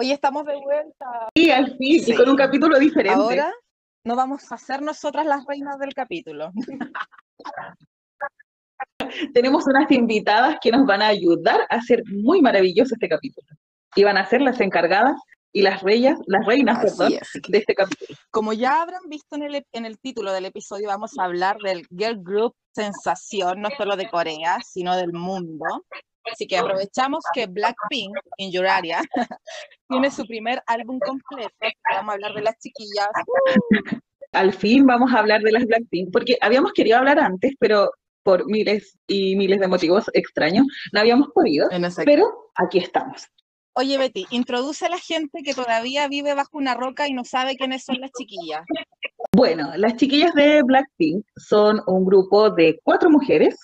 Hoy estamos de vuelta. Y al fin, Sí. y con un capítulo diferente. Ahora no vamos a ser nosotras las reinas del capítulo. Tenemos unas invitadas que nos van a ayudar a hacer muy maravilloso este capítulo. Y van a ser las encargadas y las reyes, las reinas, Así perdón, es. de este capítulo. Como ya habrán visto en el, en el título del episodio, vamos a hablar del Girl Group Sensación, no solo de Corea, sino del mundo. Así que aprovechamos que Blackpink, in your area, tiene su primer álbum completo. Vamos a hablar de las chiquillas. Al fin vamos a hablar de las Blackpink, porque habíamos querido hablar antes, pero por miles y miles de motivos extraños no habíamos podido. En ese- Pero aquí estamos. Oye, Betty, introduce a la gente que todavía vive bajo una roca y no sabe quiénes son las chiquillas. Bueno, las chiquillas de Blackpink son un grupo de cuatro mujeres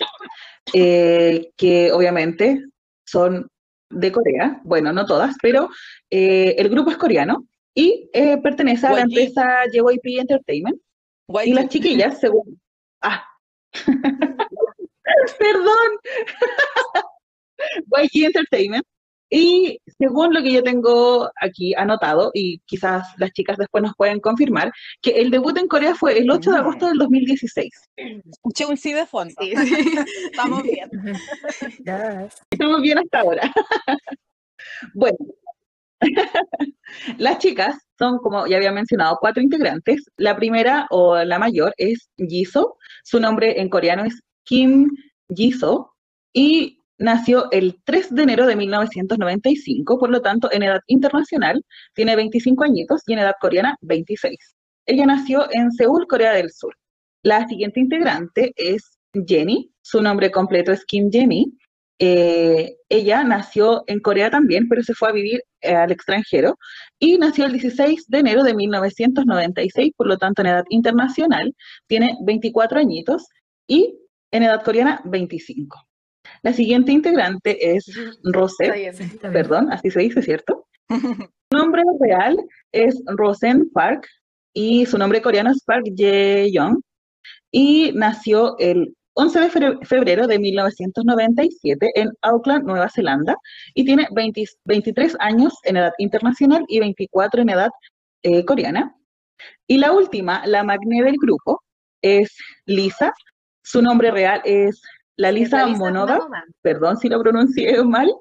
eh, que obviamente son de Corea, bueno, no todas, pero eh, el grupo es coreano y eh, pertenece a la YG. empresa JYP Entertainment. Y las chiquillas, según... Ah, perdón, YG Entertainment. Y según lo que yo tengo aquí anotado, y quizás las chicas después nos pueden confirmar, que el debut en Corea fue el 8 de agosto del 2016. Escuché un sí de fondo. Estamos bien. Estamos bien hasta ahora. Bueno, las chicas son, como ya había mencionado, cuatro integrantes. La primera o la mayor es Jisoo. Su nombre en coreano es Kim Jisoo y nació el 3 de enero de 1995, por lo tanto, en edad internacional tiene 25 añitos y en edad coreana 26. Ella nació en Seúl, Corea del Sur. La siguiente integrante es Jenny. Su nombre completo es Kim Jenny. Eh, ella nació en Corea también, pero se fue a vivir eh, al extranjero y nació el 16 de enero de 1996, por lo tanto en edad internacional tiene 24 añitos y en edad coreana 25. La siguiente integrante es Rosé, perdón, así se dice, ¿cierto? Su nombre real es Rosen Park y su nombre coreano es Park Jae-young y nació el 11 de febre- febrero de 1997 en Auckland, Nueva Zelanda, y tiene 20 23 años en edad internacional y 24 en edad eh, coreana. Y la última, la magné del grupo, es Lisa. Su nombre real es la Lisa perdón si lo pronuncié mal,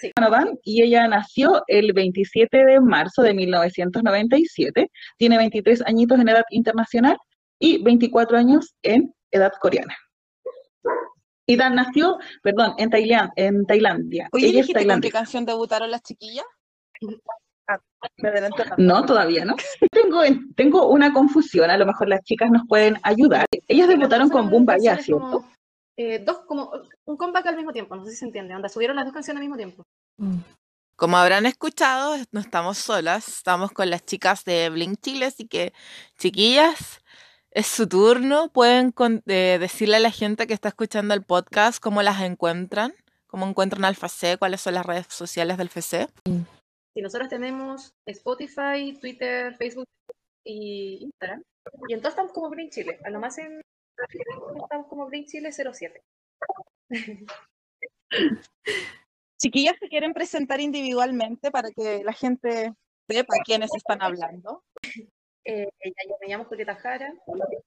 Sí. Monodan, y ella nació el 27 de marzo de 1997, tiene 23 añitos en edad internacional y 24 años en edad coreana. Y Dan nació, perdón, en, Tailan- en Tailandia. Oye, Ella es ¿dijiste con qué canción debutaron las chiquillas? Ah, me. No, todavía no. Tengo, tengo una confusión, a lo mejor las chicas nos pueden ayudar. Ellas debutaron con Boom Baya, ¿cierto? como, eh, dos, como un comeback al mismo tiempo, no sé si se entiende, donde subieron las dos canciones al mismo tiempo. Como habrán escuchado, no estamos solas, estamos con las chicas de Blink Chile, así que chiquillas, es su turno. Pueden con- eh, decirle a la gente que está escuchando el podcast cómo las encuentran, cómo encuentran al FACE, cuáles son las redes sociales del FACE. Si nosotros tenemos Spotify, Twitter, Facebook y Instagram, y entonces estamos como Blink Chile, a lo más en estamos como Blink Chile 07. Chiquillas se quieren presentar individualmente para que la gente sepa quiénes están hablando. Eh, yo me llamo Julieta Jara,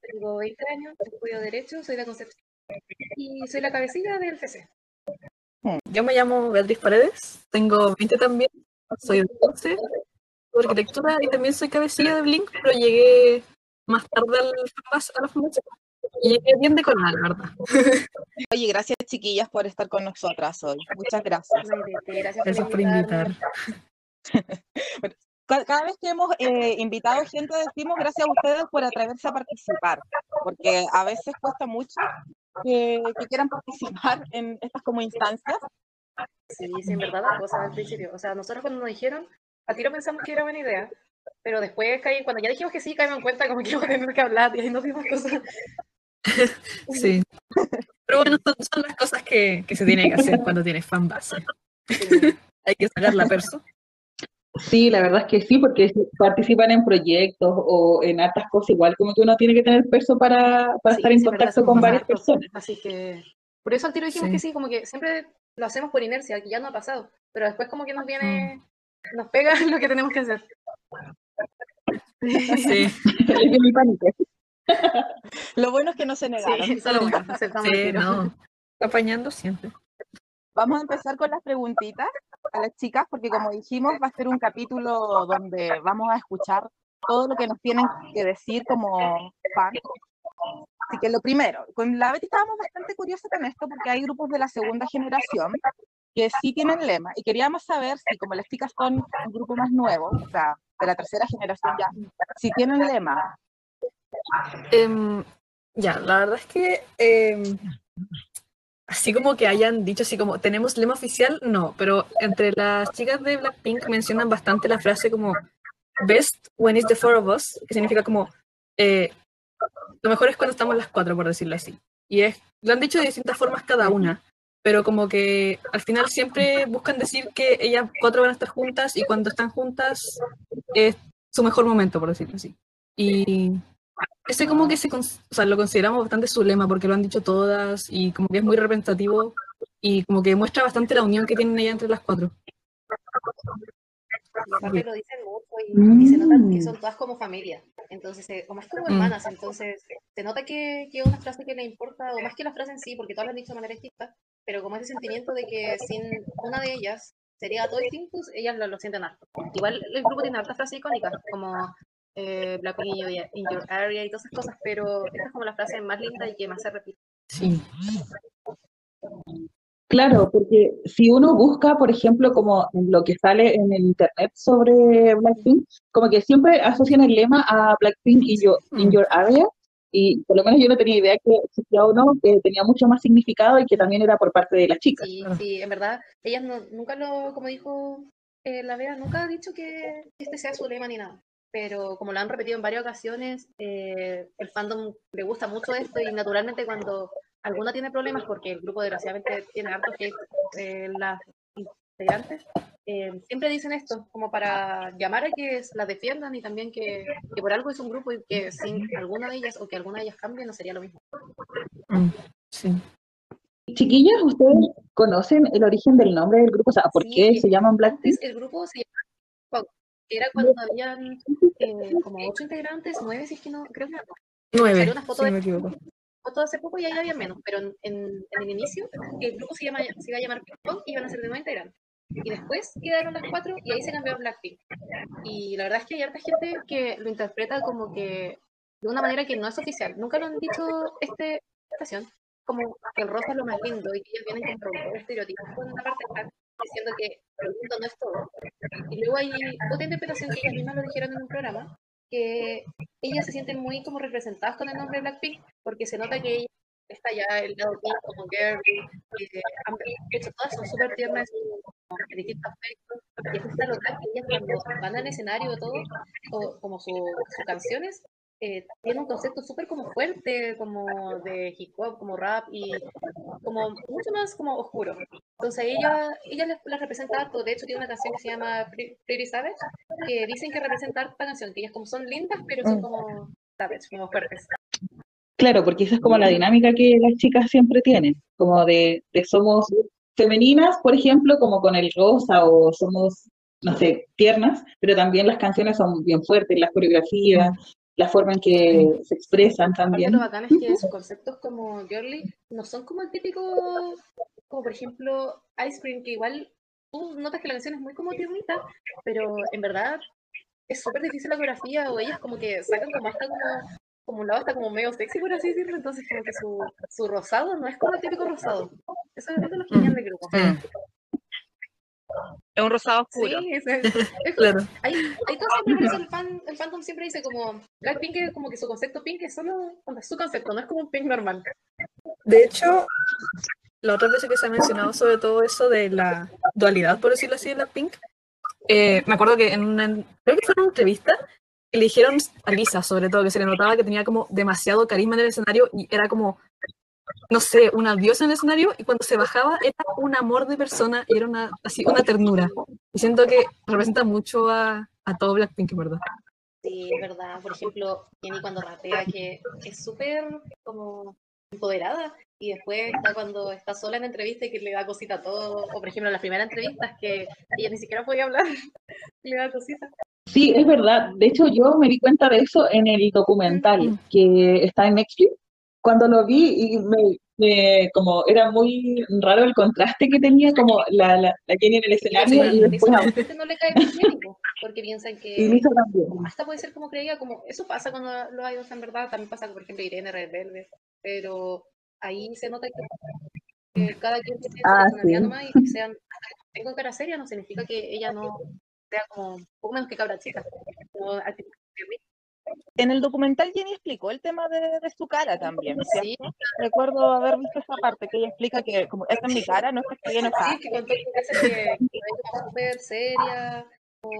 tengo 20 años, estudio Derecho, soy de Concepción y soy la cabecilla del FC. Yo me llamo Beatriz Paredes, tengo 20 también, soy de 11, de arquitectura y también soy cabecilla de Blink, pero llegué más tarde al a la fundación. Y llegué bien decorada, la verdad. Oye, gracias chiquillas por estar con nosotras hoy. Muchas gracias. Gracias, Gracias por invitar. Ca- Cada vez que hemos eh, invitado gente decimos gracias a ustedes por atreverse a participar, porque a veces cuesta mucho que, que quieran participar en estas como instancias. Sí, sí, en verdad, la cosa al principio. O sea, nosotros cuando nos dijeron, a tiro pensamos que era buena idea, pero después caí, cuando ya dijimos que sí, caímos en cuenta como que íbamos a tener que hablar y ahí nos dimos cosas. Sí. Pero bueno, son, son las cosas que, que se tiene que hacer cuando tienes fan base. Hay que sacar la perso. Sí, la verdad es que sí, porque si participan en proyectos o en hartas cosas, igual como que uno tiene que tener perso para, para Sí, estar en sí, en verdad, contacto con varias hartos. personas. Así que por eso al tiro dijimos Sí. que sí, como que siempre lo hacemos por inercia, que ya no ha pasado, pero después como que nos viene, nos pega lo que tenemos que hacer. Sí. Lo bueno es que no se negaron. Sí, solo bueno, aceptamos el sí, no. Apañando siempre. Vamos a empezar con las preguntitas a las chicas, porque como dijimos, va a ser un capítulo donde vamos a escuchar todo lo que nos tienen que decir como fans. Así que lo primero, con la Betty estábamos bastante curiosos con esto, porque hay grupos de la segunda generación que sí tienen lema, y queríamos saber si, como las chicas son un grupo más nuevo, o sea, de la tercera generación ya, si tienen lema. Em, ya, la verdad es que em, así como que hayan dicho así como tenemos lema oficial, no, pero entre las chicas de Blackpink mencionan bastante la frase como best when it's the four of us, que significa como eh, lo mejor es cuando estamos las cuatro, por decirlo así. Y es, lo han dicho de distintas formas cada una, pero como que al final siempre buscan decir que ellas cuatro van a estar juntas y cuando están juntas es su mejor momento, por decirlo así. Y ese como que se, o sea, lo consideramos bastante su lema porque lo han dicho todas y como que es muy representativo y como que muestra bastante la unión que tienen ellas entre las cuatro. Y aparte lo dicen mucho y, y se nota que Mm. son todas como familia. Entonces, eh, como es como Mm. hermanas, entonces se nota que, que es una frase que le importa, o más que la frase en sí, porque todas lo han dicho de manera distinta, pero como ese sentimiento de que sin una de ellas sería todo distinto, ellas lo, lo sienten harto. Igual el grupo tiene hartas frases icónicas, como eh, Blackpink in your, in your area y todas esas cosas, pero esta es como la frase más linda y que más se repite. Sí. Claro, porque si uno busca, por ejemplo, como lo que sale en el internet sobre Blackpink, como que siempre asocian el lema a Blackpink in your, in your area, y por lo menos yo no tenía idea que existía uno que tenía mucho más significado y que también era por parte de las chicas. Sí, sí, en verdad, ellas no, nunca lo, como dijo eh, la Bea, nunca ha dicho que este sea su lema ni nada. Pero como lo han repetido en varias ocasiones, eh, el fandom le gusta mucho esto y naturalmente cuando alguna tiene problemas, porque el grupo desgraciadamente tiene harto hate eh, las integrantes, eh, siempre dicen esto, como para llamar a que las defiendan y también que, que por algo es un grupo y que sin alguna de ellas o que alguna de ellas cambie no sería lo mismo. Mm, sí. Chiquillas, ¿ustedes conocen el origen del nombre del grupo? O sea, ¿por Sí, qué se llaman? Antes el grupo se que era cuando habían eh, como ocho integrantes, nueve si es que no, creo que no. Nueve, una foto si de- me equivoco. foto hace poco y ahí había menos, pero en, en- en el inicio el grupo se, llama, se iba a llamar Ping Pong y iban a ser de nueve integrantes. Y después quedaron las cuatro y ahí se cambió a Blackpink. Y la verdad es que hay harta gente que lo interpreta como que de una manera que no es oficial. Nunca lo han dicho este estación, como que el rosa es lo más lindo y que ellos vienen con un estereotipo. Por una parte están diciendo que lo lindo no es todo. Y luego hay otra interpretación que ellas mismas lo dijeron en un programa, que ellas se sienten muy como representadas con el nombre Blackpink, porque se nota que ella está ya el lado pink como girl, eh, han- hecho todas son súper tiernas distintos aspectos, y lo tal que ellas cuando van al escenario todo, o como su- sus canciones, eh, tiene un concepto súper como fuerte, como de hip hop, como rap y como mucho más como oscuro. Entonces ella, ella las representa harto, de hecho tiene una canción que se llama Pre- Pretty Savage, que dicen que representa esta canción, que ellas como son lindas, pero son como savage, como fuertes. Claro, porque esa es como la dinámica que las chicas siempre tienen, como de, de somos femeninas, por ejemplo, como con el rosa o somos, no sé, tiernas, pero también las canciones son bien fuertes, las coreografías, la forma en que se expresan también. lo bacán es que sus conceptos como girly no son como el típico, como por ejemplo Ice Cream, que igual tú notas que la canción es muy como tiernita, pero en verdad es súper difícil la coreografía o ellas como que sacan como hasta como, como un lado hasta como medio sexy por así decirlo, entonces como que su, su rosado no es como el típico rosado. Eso es lo genial del grupo. Mm, Es un rosado Sí, oscuro. es, es- es- claro. hay, hay cosas que el, fan, el fandom siempre dice como Blackpink es como que su concepto pink es solo es su concepto, no es como un pink normal. De hecho, la otra vez que se ha mencionado sobre todo eso de la dualidad, por decirlo así, de Blackpink, eh, me acuerdo que en una, creo que fue en una entrevista, dijeron a Lisa, sobre todo, que se le notaba que tenía como demasiado carisma en el escenario y era como, no sé, una diosa en el escenario y cuando se bajaba era un amor de persona y era una, así, una ternura. Y siento que representa mucho a, a todo Blackpink, verdad. Sí, es verdad. Por ejemplo, Jenny cuando rapea, que es súper como empoderada. Y después está cuando está sola en entrevista y que le da cosita a todo. O por ejemplo, en las primeras entrevistas que ella ni siquiera podía hablar, le da cosita. Sí, es verdad. De hecho, yo me di cuenta de eso en el documental que está en Netflix. Cuando lo vi y me, me- como era muy raro el contraste que tenía como la, la, la Kenny en el escenario y Eso después a no le cae bien, porque piensan y que Lisa también. hasta puede ser como creía, como eso pasa cuando los idols en verdad, también pasa por ejemplo, Irene Red Velvet, pero ahí se nota que, que cada quien tiene su Ah, personalidad sí. nomás y que sean, tengo cara seria no significa que ella no sea como un poco menos que cabra chica, como. En el documental Jenny explicó el tema de, de su cara también, ¿cierto? Sí, Recuerdo haber visto esa parte que ella explica que como esta es mi cara, no es que estoy enojada. sí, que contó que que, súper seria, o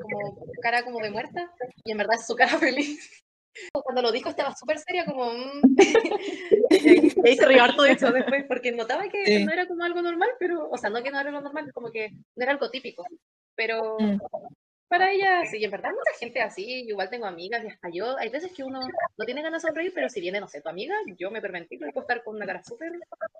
como cara como de muerta, y en verdad es su cara feliz. Cuando lo dijo estaba súper seria, como... mm. y ahí se rió harto de eso después, porque notaba que Sí. no era como algo normal, pero... O sea, no que no era lo normal, como que no era algo típico. Pero Mm. para ella, sí, en verdad mucha gente así, igual tengo amigas y hasta yo, hay veces que uno no tiene ganas de sonreír, pero si viene, no sé, tu amiga, yo me permití, puedo estar con una cara súper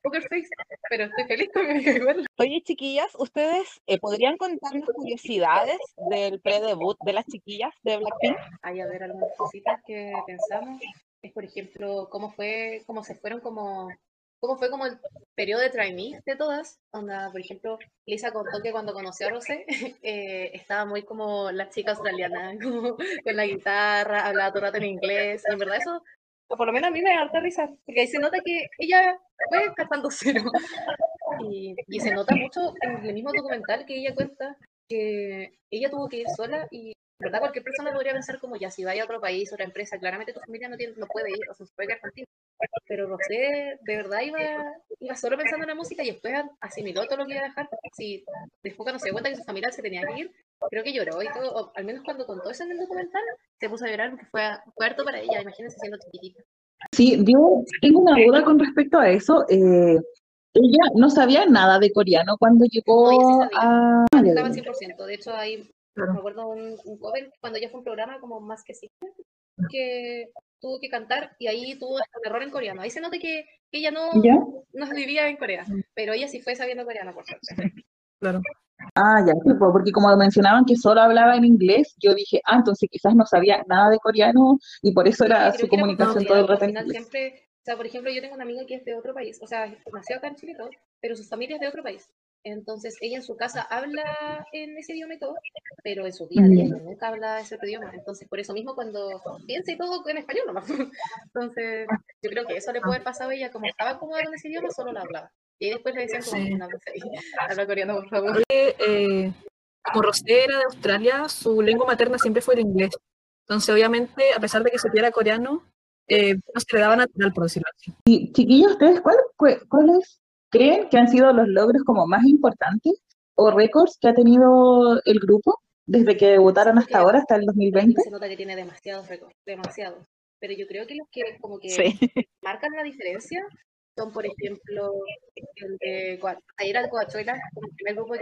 poker face, pero estoy feliz con mi amiga igual. Oye, chiquillas, ¿ustedes eh, podrían contarnos curiosidades del pre-debut de las chiquillas de Blackpink? hay a ver algunas cositas que pensamos. Es, por ejemplo, cómo fue, cómo se fueron como, cómo fue como el periodo de trainee de todas. Onda, por ejemplo, Lisa contó que cuando conoció a Rosé, eh, estaba muy como la chica australiana, como con la guitarra, hablaba todo el rato en inglés. En verdad eso, por lo menos a mí me da harta risa, porque ahí se nota que ella fue cantando cero. Y, y se nota mucho en el mismo documental que ella cuenta que ella tuvo que ir sola y verdad cualquier persona podría pensar como ya si vaya a otro país, otra empresa, claramente tu familia no, tiene, no puede ir, o sea, se puede quedar contigo. Pero Rosé de verdad iba, iba solo pensando en la música y después asimiló todo lo que iba a dejar. Si después cuando se dio cuenta que su familia se tenía que ir, creo que lloró y todo, o al menos cuando contó eso en el documental, se puso a llorar porque fue, fue harto para ella, imagínense siendo chiquitita. Sí, yo tengo una duda con respecto a eso. Eh, ella no sabía nada de coreano cuando No, llegó sabía. a... No estaba al 100%. De hecho, hay, Claro. me acuerdo un, un cover cuando ya fue un programa como más que sí, que tuvo que cantar y ahí tuvo un error en coreano. Ahí se nota que, que ella no, ¿Ya? no vivía en Corea, pero ella sí fue sabiendo coreano, por suerte. Claro. Ah, ya, porque como mencionaban que solo hablaba en inglés, yo dije, ah, entonces quizás no sabía nada de coreano y por eso era su era comunicación todo el al rato en final siempre, o sea, por ejemplo, yo tengo una amiga que es de otro país, o sea, nació acá en Chile todo, pero su familia es de otro país. Entonces, ella en su casa habla en ese idioma y todo, pero en su día a día Mm. nunca habla ese otro idioma. Entonces, por eso mismo cuando piensa y todo en español nomás. Entonces, yo creo que eso le puede haber pasado a ella, como estaba cómoda con ese idioma, solo lo hablaba. Y después le decían como, ahí, habla coreano, por favor. eh, como Rosé era de Australia, su lengua materna siempre fue el inglés. Entonces, obviamente, a pesar de que supiera coreano, eh, no se le daba natural, por decirlo así. Y chiquillos, ¿ustedes cuál- cu- cuáles creen que han sido los logros como más importantes o récords que ha tenido el grupo desde que debutaron hasta ahora, hasta el 2020? Se nota que tiene demasiados récords, demasiados. Pero yo creo que los que como que Sí. marcan la diferencia son, por ejemplo, el de ayer al Coachella, como el primer grupo de,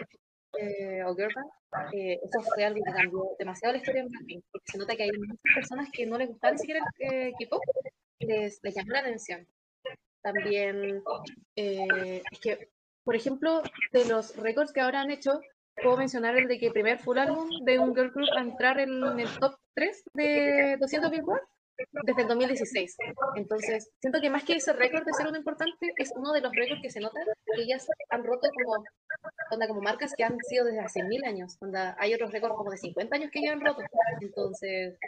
eh, o girl band, eh, eso fue algo que cambió demasiado la historia en Blackpink, porque se nota que hay muchas personas que no les gustaba ni siquiera el eh, K-pop, les, les llamó la atención. También, eh, que, por ejemplo, de los récords que ahora han hecho, puedo mencionar el de que primer full álbum de un girl group a entrar en el top 3 de 200 Billboard desde el 2016. Entonces, siento que más que ese récord de ser uno importante, es uno de los récords que se nota que ellas han roto como, onda, como marcas que han sido desde hace mil años. Onda, hay otros récords como de 50 años que ellas han roto. Entonces,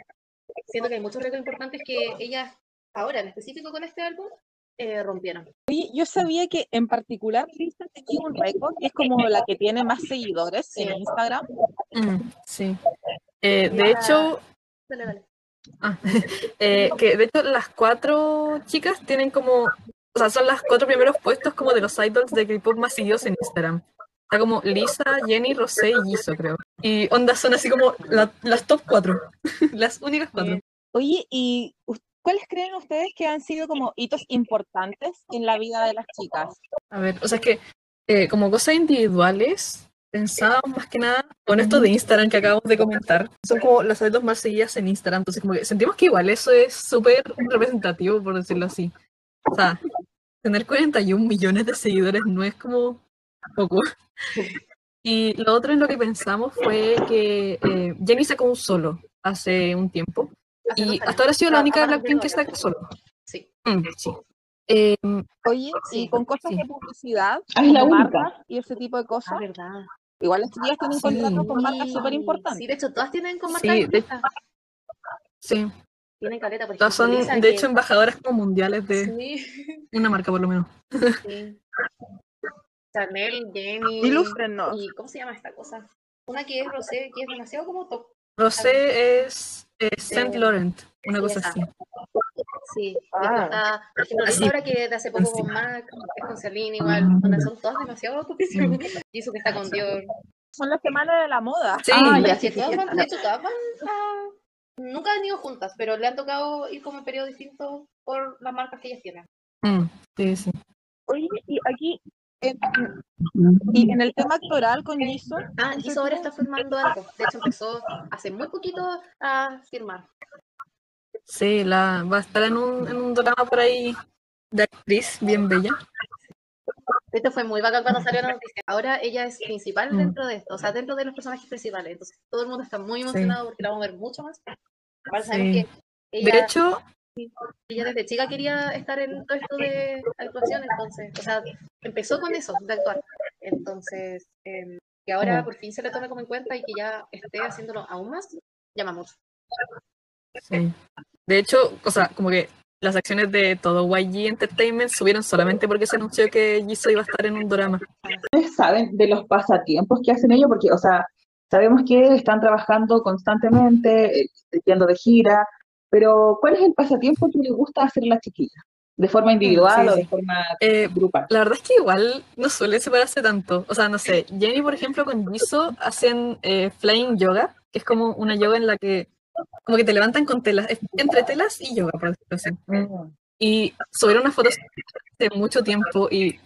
siento que hay muchos récords importantes que ellas, ahora en específico con este álbum, eh, rompieron. Oye, yo sabía que en particular Lisa tenía un récord, que es como la que tiene más seguidores en Instagram. Mm, sí. Eh, de hecho, Dale, dale. ah, eh, que de hecho las cuatro chicas tienen como, o sea, son las cuatro primeros puestos como de los idols de K-pop más seguidos en Instagram. Está como Lisa, Jenny, Rosé y Jisoo, creo. Y onda son así como la- las top cuatro. las únicas cuatro. Oye, ¿y cuáles creen ustedes que han sido como hitos importantes en la vida de las chicas? A ver, o sea, es que eh, como cosas individuales, pensaba más que nada con esto de Instagram que acabamos de comentar. Son como las dos más seguidas en Instagram. Entonces, como que sentimos que igual eso es súper representativo, por decirlo así. O sea, tener 41 millones de seguidores no es como poco. Y lo otro en lo que pensamos fue que eh, Jenny sacó un solo hace un tiempo. Y hasta ahora ha sido la Ah, única de Blackpink que de saca solo. Sí. Mm, sí. Eh, Oye, Sí, y con cosas sí. de publicidad, Ah, es la marcas y ese tipo de cosas, Ah, verdad. igual las chicas tienen Sí. contratos con marcas Sí, súper importantes. Sí, de hecho, todas tienen con Sí, marcas de- distintas. sí. Tienen caleta, por ejemplo. Todas son, Lisa, de que- hecho, embajadoras como mundiales de Sí, una marca, por lo menos. sí. Chanel, Jenny. ¿Y cómo se llama esta cosa? Una que es rosé, que es demasiado como top. Rosé es eh, Saint Eh, Laurent, una sí, cosa esa. así. Sí. Ah. Está, por ejemplo, Así. Lisa ahora que de hace poco con MAC, es con Celine igual, donde son todas demasiado. Y eso que está con Dior. Son las semanas de la moda. Sí, Ah, Pero ya, sí, sí, todas sí. van- de hecho, todas van a- Nunca han ido juntas, pero le han tocado ir como en periodos distintos por las marcas que ellas tienen. Mm, sí, sí. Oye, y aquí, en, y en el tema actoral con Jisoo, Ah, eso ahora está firmando algo. De hecho, empezó hace muy poquito a firmar. Sí, la, va a estar en un, en un drama por ahí de actriz bien bella. Esto fue muy bacán cuando salió la noticia. Ahora ella es principal Mm. dentro de esto, o sea, dentro de los personajes principales. Entonces, todo el mundo está muy emocionado porque la vamos a ver mucho más. Aparte, sabemos Sí. que ella, De hecho, ella desde chica quería estar en todo esto de actuación, entonces, o sea, empezó con eso, de actuar. Entonces, em, que ahora Mm. por fin se le tome como en cuenta y que ya esté haciéndolo aún más, llama mucho. sí. De hecho, o sea, como que las acciones de todo YG Entertainment subieron solamente porque se anunció que Jisoo iba a estar en un drama. ¿Ustedes saben de los pasatiempos que hacen ellos? Porque, o sea, sabemos que están trabajando constantemente, eh, yendo de gira, pero ¿cuál es el pasatiempo que les gusta hacer a las chiquillas? ¿De forma individual sí, o sí. de forma Eh, grupal? La verdad es que igual no suele separarse tanto. O sea, no sé, Jenny, por ejemplo, con Jisoo hacen eh, flying yoga, que es como una yoga en la que como que te levantan con telas, es entre telas y yoga, por decirlo así. Mm. Y subieron unas fotos hace mucho tiempo y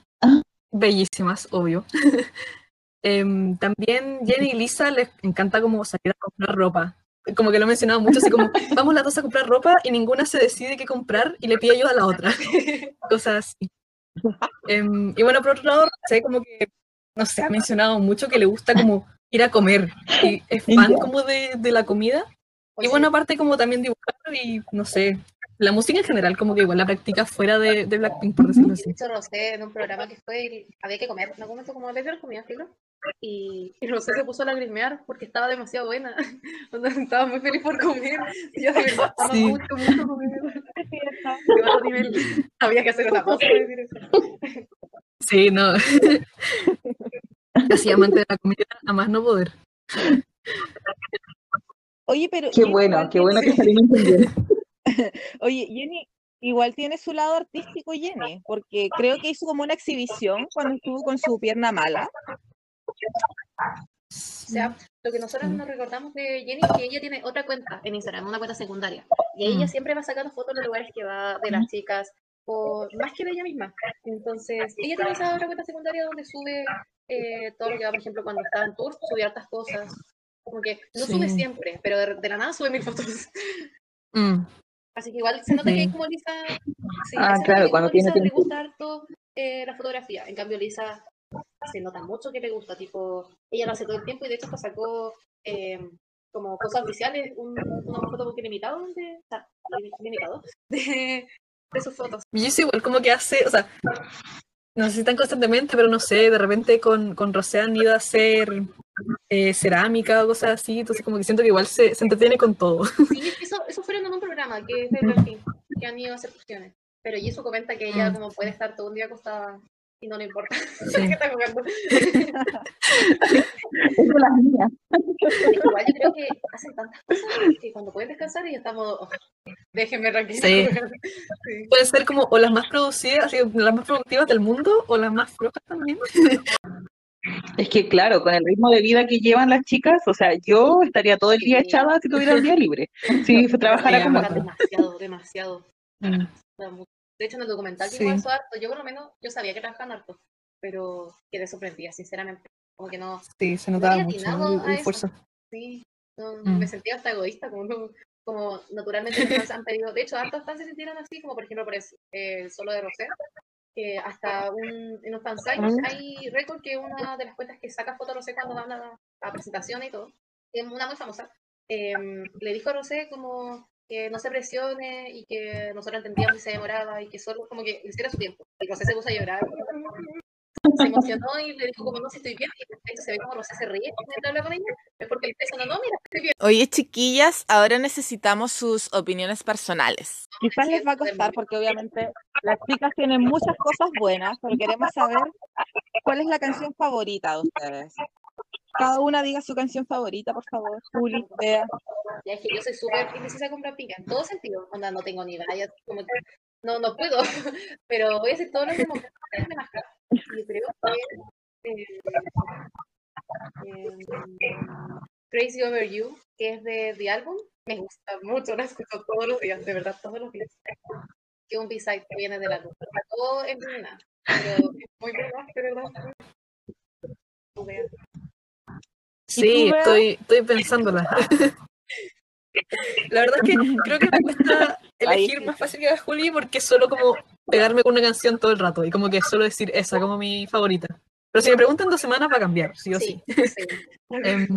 bellísimas, obvio. Em, también Jenny y Lisa les encanta como salir a comprar ropa. Como que lo he mencionado mucho, así como vamos las dos a comprar ropa y ninguna se decide qué comprar y le pide ayuda a la otra. Cosas así. Em, y bueno, por otro lado, sé como que, no sé, ha mencionado mucho que le gusta como ir a comer y es fan como de, de la comida. Y bueno, aparte como también dibujar y, no sé, la música en general como que igual la practica fuera de, de Blackpink, por decirlo así. De hecho, Rosé en un programa que fue, y había que comer, no momento como beber comida, filo. Y, y Rosé se puso a lagrimear porque estaba demasiado buena. Estaba muy feliz por comer. Y yo de verdad estaba Sí. mucho, mucho comer. Nivel. Había que hacer una pausa para decir eso. Sí, no. Así amante de la comida, a más no poder. Oye, pero Qué bueno, qué bueno que alimenten bien. Oye, Jenny, igual tiene su lado artístico, Jenny, porque creo que hizo como una exhibición cuando estuvo con su pierna mala. O sea, lo que nosotros nos recordamos de Jenny es que ella tiene otra cuenta en Instagram, una cuenta secundaria. Y ella Mm. siempre va sacando fotos de los lugares que va, de las chicas, o más que de ella misma. Entonces, ella tiene esa otra cuenta secundaria donde sube eh, todo lo que va, por ejemplo, cuando está en tour, sube hartas cosas. Como que no sube Sí. siempre, pero de, de la nada sube mil fotos. Mm, Así que igual se nota que como Lisa. sí, Ah, claro, cuando tiene Lisa le tiempo. gusta harto eh, la fotografía. En cambio, Lisa se nota mucho que le gusta. Tipo, ella lo hace todo el tiempo y de hecho hasta sacó eh, como cosas oficiales un, una foto limitado de, o sea, limitado de, de sus fotos. Y eso igual como que hace, o sea, no sé si tan constantemente, pero no sé, de repente con, con Rosé han ido a hacer eh, cerámica o cosas así, entonces como que siento que igual se, se entretiene con todo. Sí, eso, eso fueron en un programa que es de Blackpink, que han ido a hacer fusiones. Pero Yisu comenta que ella Mm. como puede estar todo un día acostada y no le importa Sí. que está jugando. Es de las mías. Igual yo creo que hacen tantas cosas que cuando pueden descansar y estamos, oh, déjenme tranquila. Sí. Sí. Pueden ser como o las más producidas, así, las más productivas del mundo, o las más flojas también. Es que claro, con el ritmo de vida que llevan las chicas, o sea, yo estaría todo el día Sí. echada si tuviera el día libre. Si trabajara Sí, como demasiado, demasiado. Mm. De hecho, en el documental Sí. vimos eso harto. Yo por lo menos, yo sabía que trabajaban harto, pero quedé sorprendida, sinceramente. Como que no, Sí, se notaba mucho el, esfuerzo. sí, no, Mm. me sentía hasta egoísta, como, no- como naturalmente han pedido. De hecho, hartos fans se sintieron así, como por ejemplo por eh, el solo de Rosé, que hasta un, en fansite Mm. hay récord que una de las cuentas que saca foto a Rosé cuando va a presentación y todo, es una muy famosa, em, le dijo a Rosé como que no se presione y que nosotros entendíamos que se demoraba y que solo como que hiciera su tiempo. Y Rosé se puso a llorar. Se emocionó y le dijo como no, si estoy bien. Y de hecho se ve como Rosé se ríe mientras habla con ella. Es porque le está diciendo, no, mira, estoy bien. Oye, chiquillas, ahora necesitamos sus opiniones personales. Quizás les va a costar porque obviamente las chicas tienen muchas cosas buenas, pero queremos saber cuál es la canción favorita de ustedes. Cada una diga su canción favorita, por favor. Juli, Bea. Ya es que yo soy súper indecisa con Blackpink en todo sentido. Onda, no tengo ni idea, como que no, no puedo. Pero voy a hacer todo lo que me Y creo que eh, eh, Crazy Over You, que es de The Album, me gusta mucho, la escucho todos los días, de verdad, todos los días. Que un B-side que viene del álbum. Todo en nada, pero es muy verdad, de verdad. Sí, estoy, estoy pensándola. La verdad es que creo que me cuesta elegir más fácil que a Juli porque es solo como pegarme con una canción todo el rato y como que solo decir esa como mi favorita. Pero si me preguntan dos semanas va a cambiar, sí o sí. Sí, sí. Em,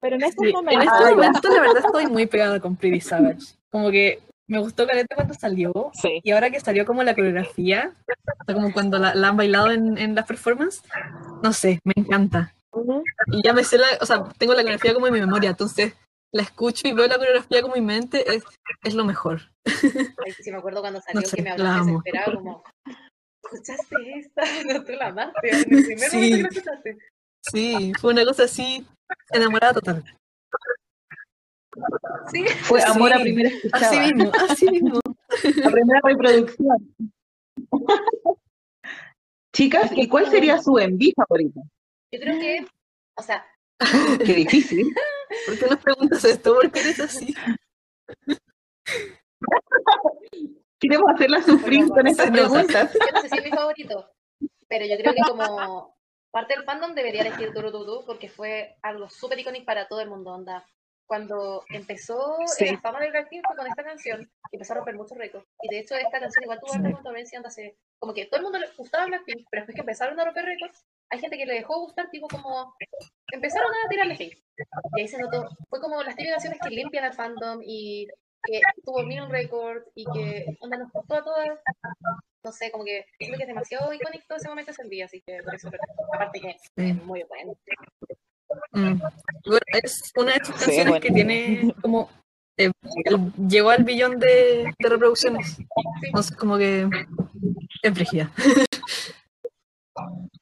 Pero en estos sí, en momentos, estos momentos la verdad estoy muy pegada con Pretty Savage. Como que me gustó Caleta cuando salió sí. y ahora que salió como la coreografía, o sea, como cuando la, la han bailado en, en las performances, no sé, me encanta. Y ya me sé la, o sea, tengo la coreografía como en mi memoria, entonces la escucho y veo la coreografía como en mi mente, es, es lo mejor. Ay, sí, me acuerdo cuando salió sé, que me la amo. desesperada, como, ¿escuchaste esta? No tú la amaste, en el primer Sí. momento que la escuchaste. Sí, fue una cosa así, enamorada total. Sí, Fue amor a primera Así escuchada, mismo, así mismo. a primera reproducción. Chicas, ¿y cuál sería su enví favorita? yo creo que, o sea, Qué difícil. ¿Por qué nos preguntas esto? ¿Por qué eres así? Queremos hacerla sufrir con estas nota. preguntas. yo no sé si es mi favorito, pero yo creo que como parte del fandom debería elegir Duru Duru porque fue algo súper icónico para todo el mundo, onda. Cuando empezó Sí. la fama de Blackpink fue con esta canción y empezó a romper muchos récords. Y de hecho esta canción igual tuvo harta controversia, se- como que todo el mundo le gustaba Blackpink, pero después que empezaron a romper récords, hay gente que le dejó gustar, tipo como empezaron a tirarle hate. Y ahí se notó, fue como las canciones que limpian al fandom y que tuvo mil récord y que onda nos gustó a todas. No sé, como que siento que es demasiado icónico todo ese momento ese día, así que por eso, pero aparte que es muy bueno. Mm. Bueno, es una de Sí, canciones bueno. que tiene como. eh, el- llegó al billón de, de reproducciones. Entonces, como que. Es.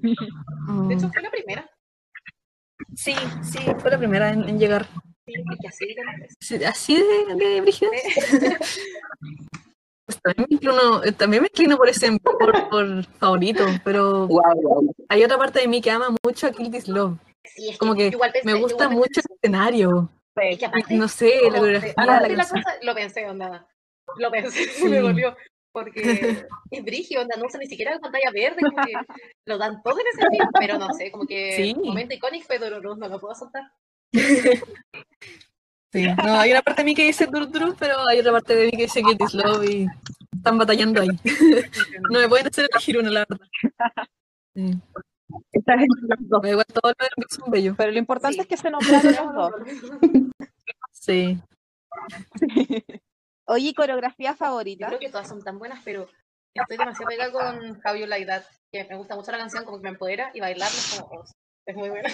De hecho, fue la primera. Sí, sí, fue la primera en, en llegar. Sí, es que así de, de brígida. Pues también, me inclino, eh, también me inclino por ese por, por favorito, pero Wow, wow. hay otra parte de mí que ama mucho a Kill This Love. Sí, es Como que yo igual pensé- Me gusta igual pensé mucho el escenario. Es que aparte, No sé, la coreografía, la la cosa, lo pensé, onda. Lo pensé, Sí. me dolió. Porque es brigio, onda, no usa ni siquiera pantalla verde, como que lo dan todo en ese film, pero no sé, como que Sí. momento icónico fue Dororo, no lo puedo soltar. Sí, no, hay una parte de mí que dice Dur Dur, pero hay otra parte de mí que dice Get This Love y están batallando ahí. No me pueden hacer elegir una, la verdad. Sí, Estás entre las dos. pero igual todos los envíos son bellos. Pero lo importante Sí. es que se nombraron los dos. Sí. Oye, ¿y coreografía Yo favorita. creo que todas son tan buenas, pero estoy demasiado pegada con You Like That, que me gusta mucho la canción, como que me empodera, y bailarla es como, oh, es muy buena.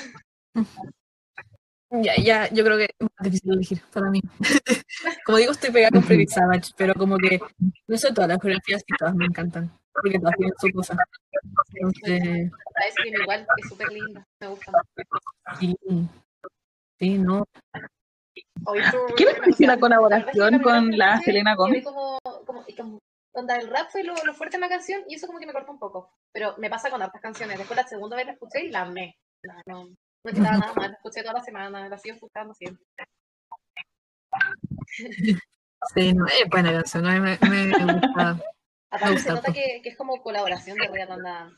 Ya, ya, yo creo que es más difícil elegir para mí. Como digo, estoy pegada con Pretty Savage, pero como que no sé todas las coreografías y todas me encantan, porque todas tienen su cosa. Entonces, Scream igual es súper linda, me gusta mucho. sí, sí, no. ¿Qué les pareció la colaboración la con la Selena Gomez? quedé como, como, y como- onda, el rap fue lo, lo fuerte en la canción y eso como que me cortó un poco. Pero me pasa con hartas canciones. Después la segunda vez la escuché y la amé. No, no, no necesitaba nada más. La escuché toda la semana, la sigo escuchando siempre. Sí, no, es buena canción, a mí me, me gusta. Aparte gusta se nota harto. que, que es como colaboración de real onda.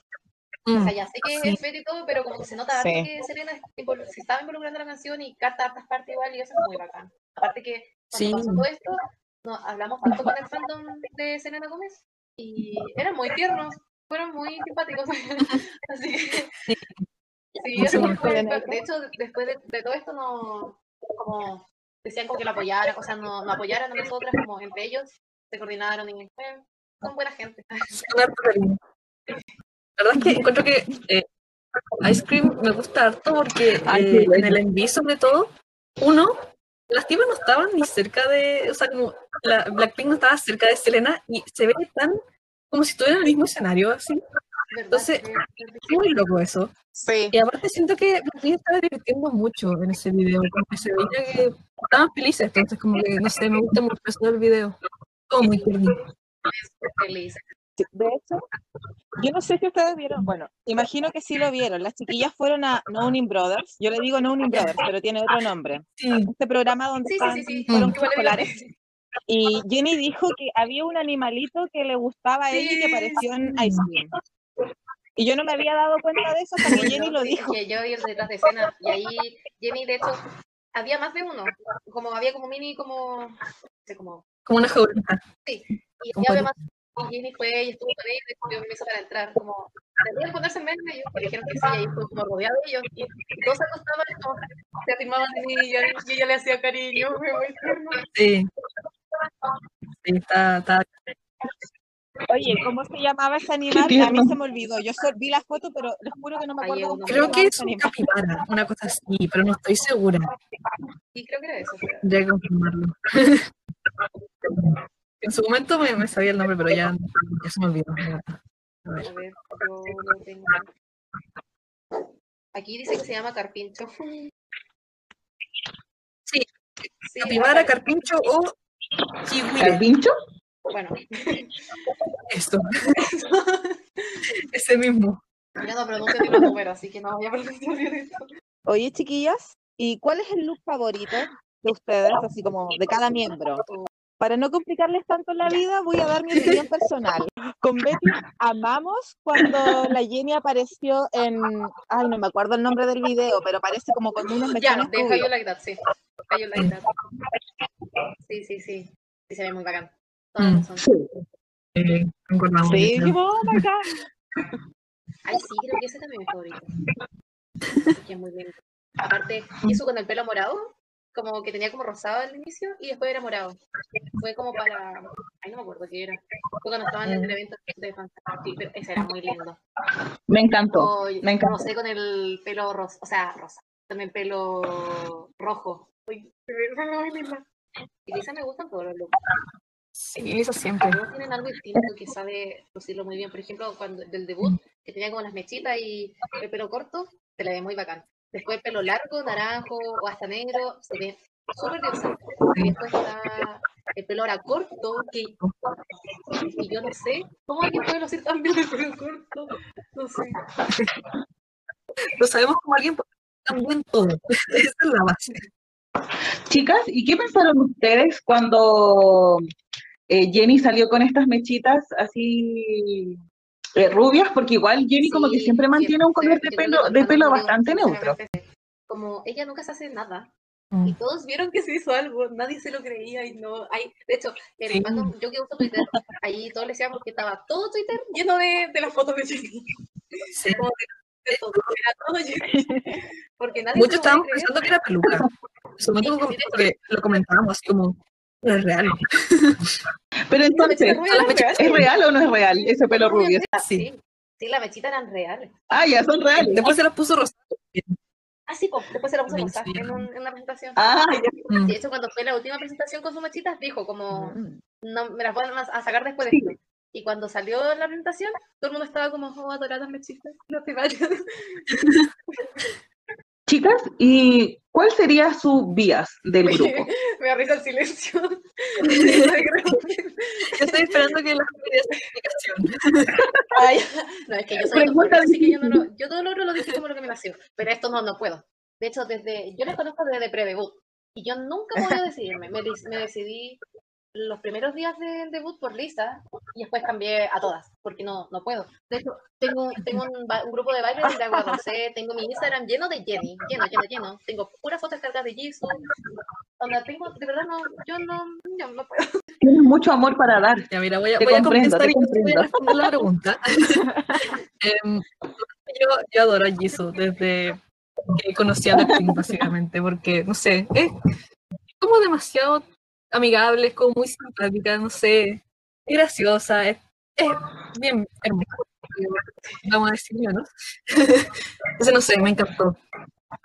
O Mm, sea, ya sé que Sí. es Fede y todo, pero como que se nota Sí. que Selena se estaba involucrando en la canción y canta hartas partes igual y eso es muy bacán. Aparte que cuando Sí. pasó todo esto, no, hablamos tanto con el fandom de Selena Gómez y eran muy tiernos, fueron muy simpáticos. Así que Sí. sí, Mucho eso mejor. fue, de hecho, después de, de todo esto no como decían como que la apoyaran, o sea, no, no apoyaran a nosotras como entre ellos, se coordinaron y eh, son buena gente. La verdad es que encuentro que eh, Ice Cream me gusta harto porque Ay, eh, en el envío sobre todo, uno, las tipas no estaban ni cerca de, o sea, como la Blackpink no estaba cerca de Selena y se ve tan como si estuvieran en el mismo escenario, así. Entonces, sí. Muy loco eso. Sí. Y aparte siento que Blackpink estaba divirtiendo mucho en ese video, porque se veía que estaban felices, entonces como que, no sé, me gusta mucho eso del video. Todo muy feliz. Sí, De hecho, yo no sé si ustedes vieron, bueno, imagino que sí lo vieron. Las chiquillas fueron a Knowing Brothers, yo le digo Knowing Brothers, pero tiene otro nombre. Sí, Este programa donde Sí, sí, están- sí, sí. fueron Mm. Escolares. Y Jenny dijo que había un animalito que le gustaba a ella y que Sí. apareció en Ice Cream. Y yo no me había dado cuenta de eso hasta que Jenny lo sí, dijo. Que yo vi el detrás de escena y ahí Jenny, de hecho, había más de uno. Como había como mini, como. No sé, como. como una jaulita. Y Un había más. Y Jenny fue y estuvo con ellos y me hizo para entrar. Como. ¿Deberían ponerse en medio? Y ellos dijeron que sí, y ahí estuvo como rodeado de ellos. Y, todos se acostaban y como se afirmaban de mí y ella, y ella le hacía cariño. Fue muy tierno. Sí. Sí, está, está Oye, ¿cómo se llamaba ese animal? A mí se me olvidó. Yo vi la foto, pero les juro que no me acuerdo cómo Creo que es un animal. capibara, una cosa así, pero no estoy segura. Y creo que era eso. pero- confirmarlo. en su momento me, me sabía el nombre, pero ya, ya se me olvidó. A ver. A ver, yo lo tengo. Aquí dice que se llama carpincho. Sí, Sí, Capibara, carpincho o kiwi. ¿Carpincho? Bueno, Esto. Ese mismo. yo no pronuncio ni los números, así que no voy a pronunciar bien esto. Oye, chiquillas, ¿y cuál es el look favorito de ustedes, así como de cada miembro? Para no complicarles tanto la vida, voy a dar mi opinión personal. Con Betty amamos cuando la Jenny apareció en, ay, no me acuerdo el nombre del video, pero aparece como con unos Ya, mechones de How You rubios. Like That, sí. You Like That. Sí, sí, sí. Sí, se ve muy bacán. La Mm. razón. Eh. Sí, oh my God. Ay, sí, creo que ese también es mi favorito. Que es muy lindo. Aparte, hizo con el pelo morado, como que tenía como rosado al inicio y después era morado. Fue como para. Ay, no me acuerdo qué era. Fue cuando estaban en el evento de Fantastic, pero ese era muy lindo. Me encantó. O, me encantó. No sé, con el pelo rosa, o sea, rosa, el pelo rojo. Uy. Y Lisa me gustan todos los looks. Sí, eso siempre. Todos tienen algo distinto que sabe lucirlo muy bien. Por ejemplo, cuando del debut, que tenía como las mechitas y el pelo corto, se le ve muy bacán. Después el pelo largo, naranjo o hasta negro, se ve súper diosa. Y después está el pelo ahora corto, que, que yo no sé cómo alguien puede lucir tan bien el pelo corto. No sé. Lo sabemos como alguien puede hacer también todo. Esa es la base. Chicas, ¿y qué pensaron ustedes cuando eh, Jenny salió con estas mechitas así eh, rubias? Porque igual Jenny como que siempre mantiene un color de pelo, de pelo bastante neutro. Como ella nunca se hace nada. Mm. Y todos vieron que se hizo algo, nadie se lo creía y no. Hay, de hecho, el Sí. fandom, yo que uso Twitter, ahí todos le decíamos que estaba todo Twitter lleno de, de las fotos de Jenny. Sí. Como de, de todo, era todo Jenny. Porque nadie Muchos estábamos pensando que era peluca. Como hecho. que lo comentábamos como, es real. Pero entonces, ¿es real o no es real ese pelo rubio? Sí. Sí, sí, la mechita eran reales. Ah, ya son reales. Después se las puso rosado. Ah, sí, después se la puso Sí, rosa sí. en, un- en una presentación. Ah, ya. Mm. De hecho, cuando fue la última presentación con sus mechitas, dijo como, Mm. no, me las van a, sacar después de esto. Y cuando salió la presentación, todo el mundo estaba como, oh, adorar las mechitas, no te vayas. Chicas, ¿y cuál sería su vías del grupo? Me da risa el silencio. Yo estoy esperando que la gente dé esa explicación. Ay, no, es que yo soy Pregunta doctora, así que yo, no lo, yo todo lo otro lo dije como lo que me nació, pero esto no, no puedo. De hecho, desde, yo les conozco desde pre-debut y yo nunca podía decidirme. Me decidí los primeros días del debut por lista y después cambié a todas, porque no, no puedo. De hecho, tengo, tengo un, un grupo de baile donde hago rosé, tengo mi Instagram lleno de Jenny, lleno, lleno, lleno. Tengo puras fotos cargadas de Jisoo. Donde tengo, de verdad, no, yo no, yo no puedo. Tienes mucho amor para dar. Ya, mira, voy a, Te voy a comprendo, contestar y voy a responder la pregunta. Em, yo, yo adoro a Jisoo desde que conocí a Blackpink, básicamente, porque, no sé, es como demasiado amigable, es como muy simpática, no sé, es graciosa, es, es bien hermosa, vamos a decirlo, ¿no? Entonces, no sé, me encantó.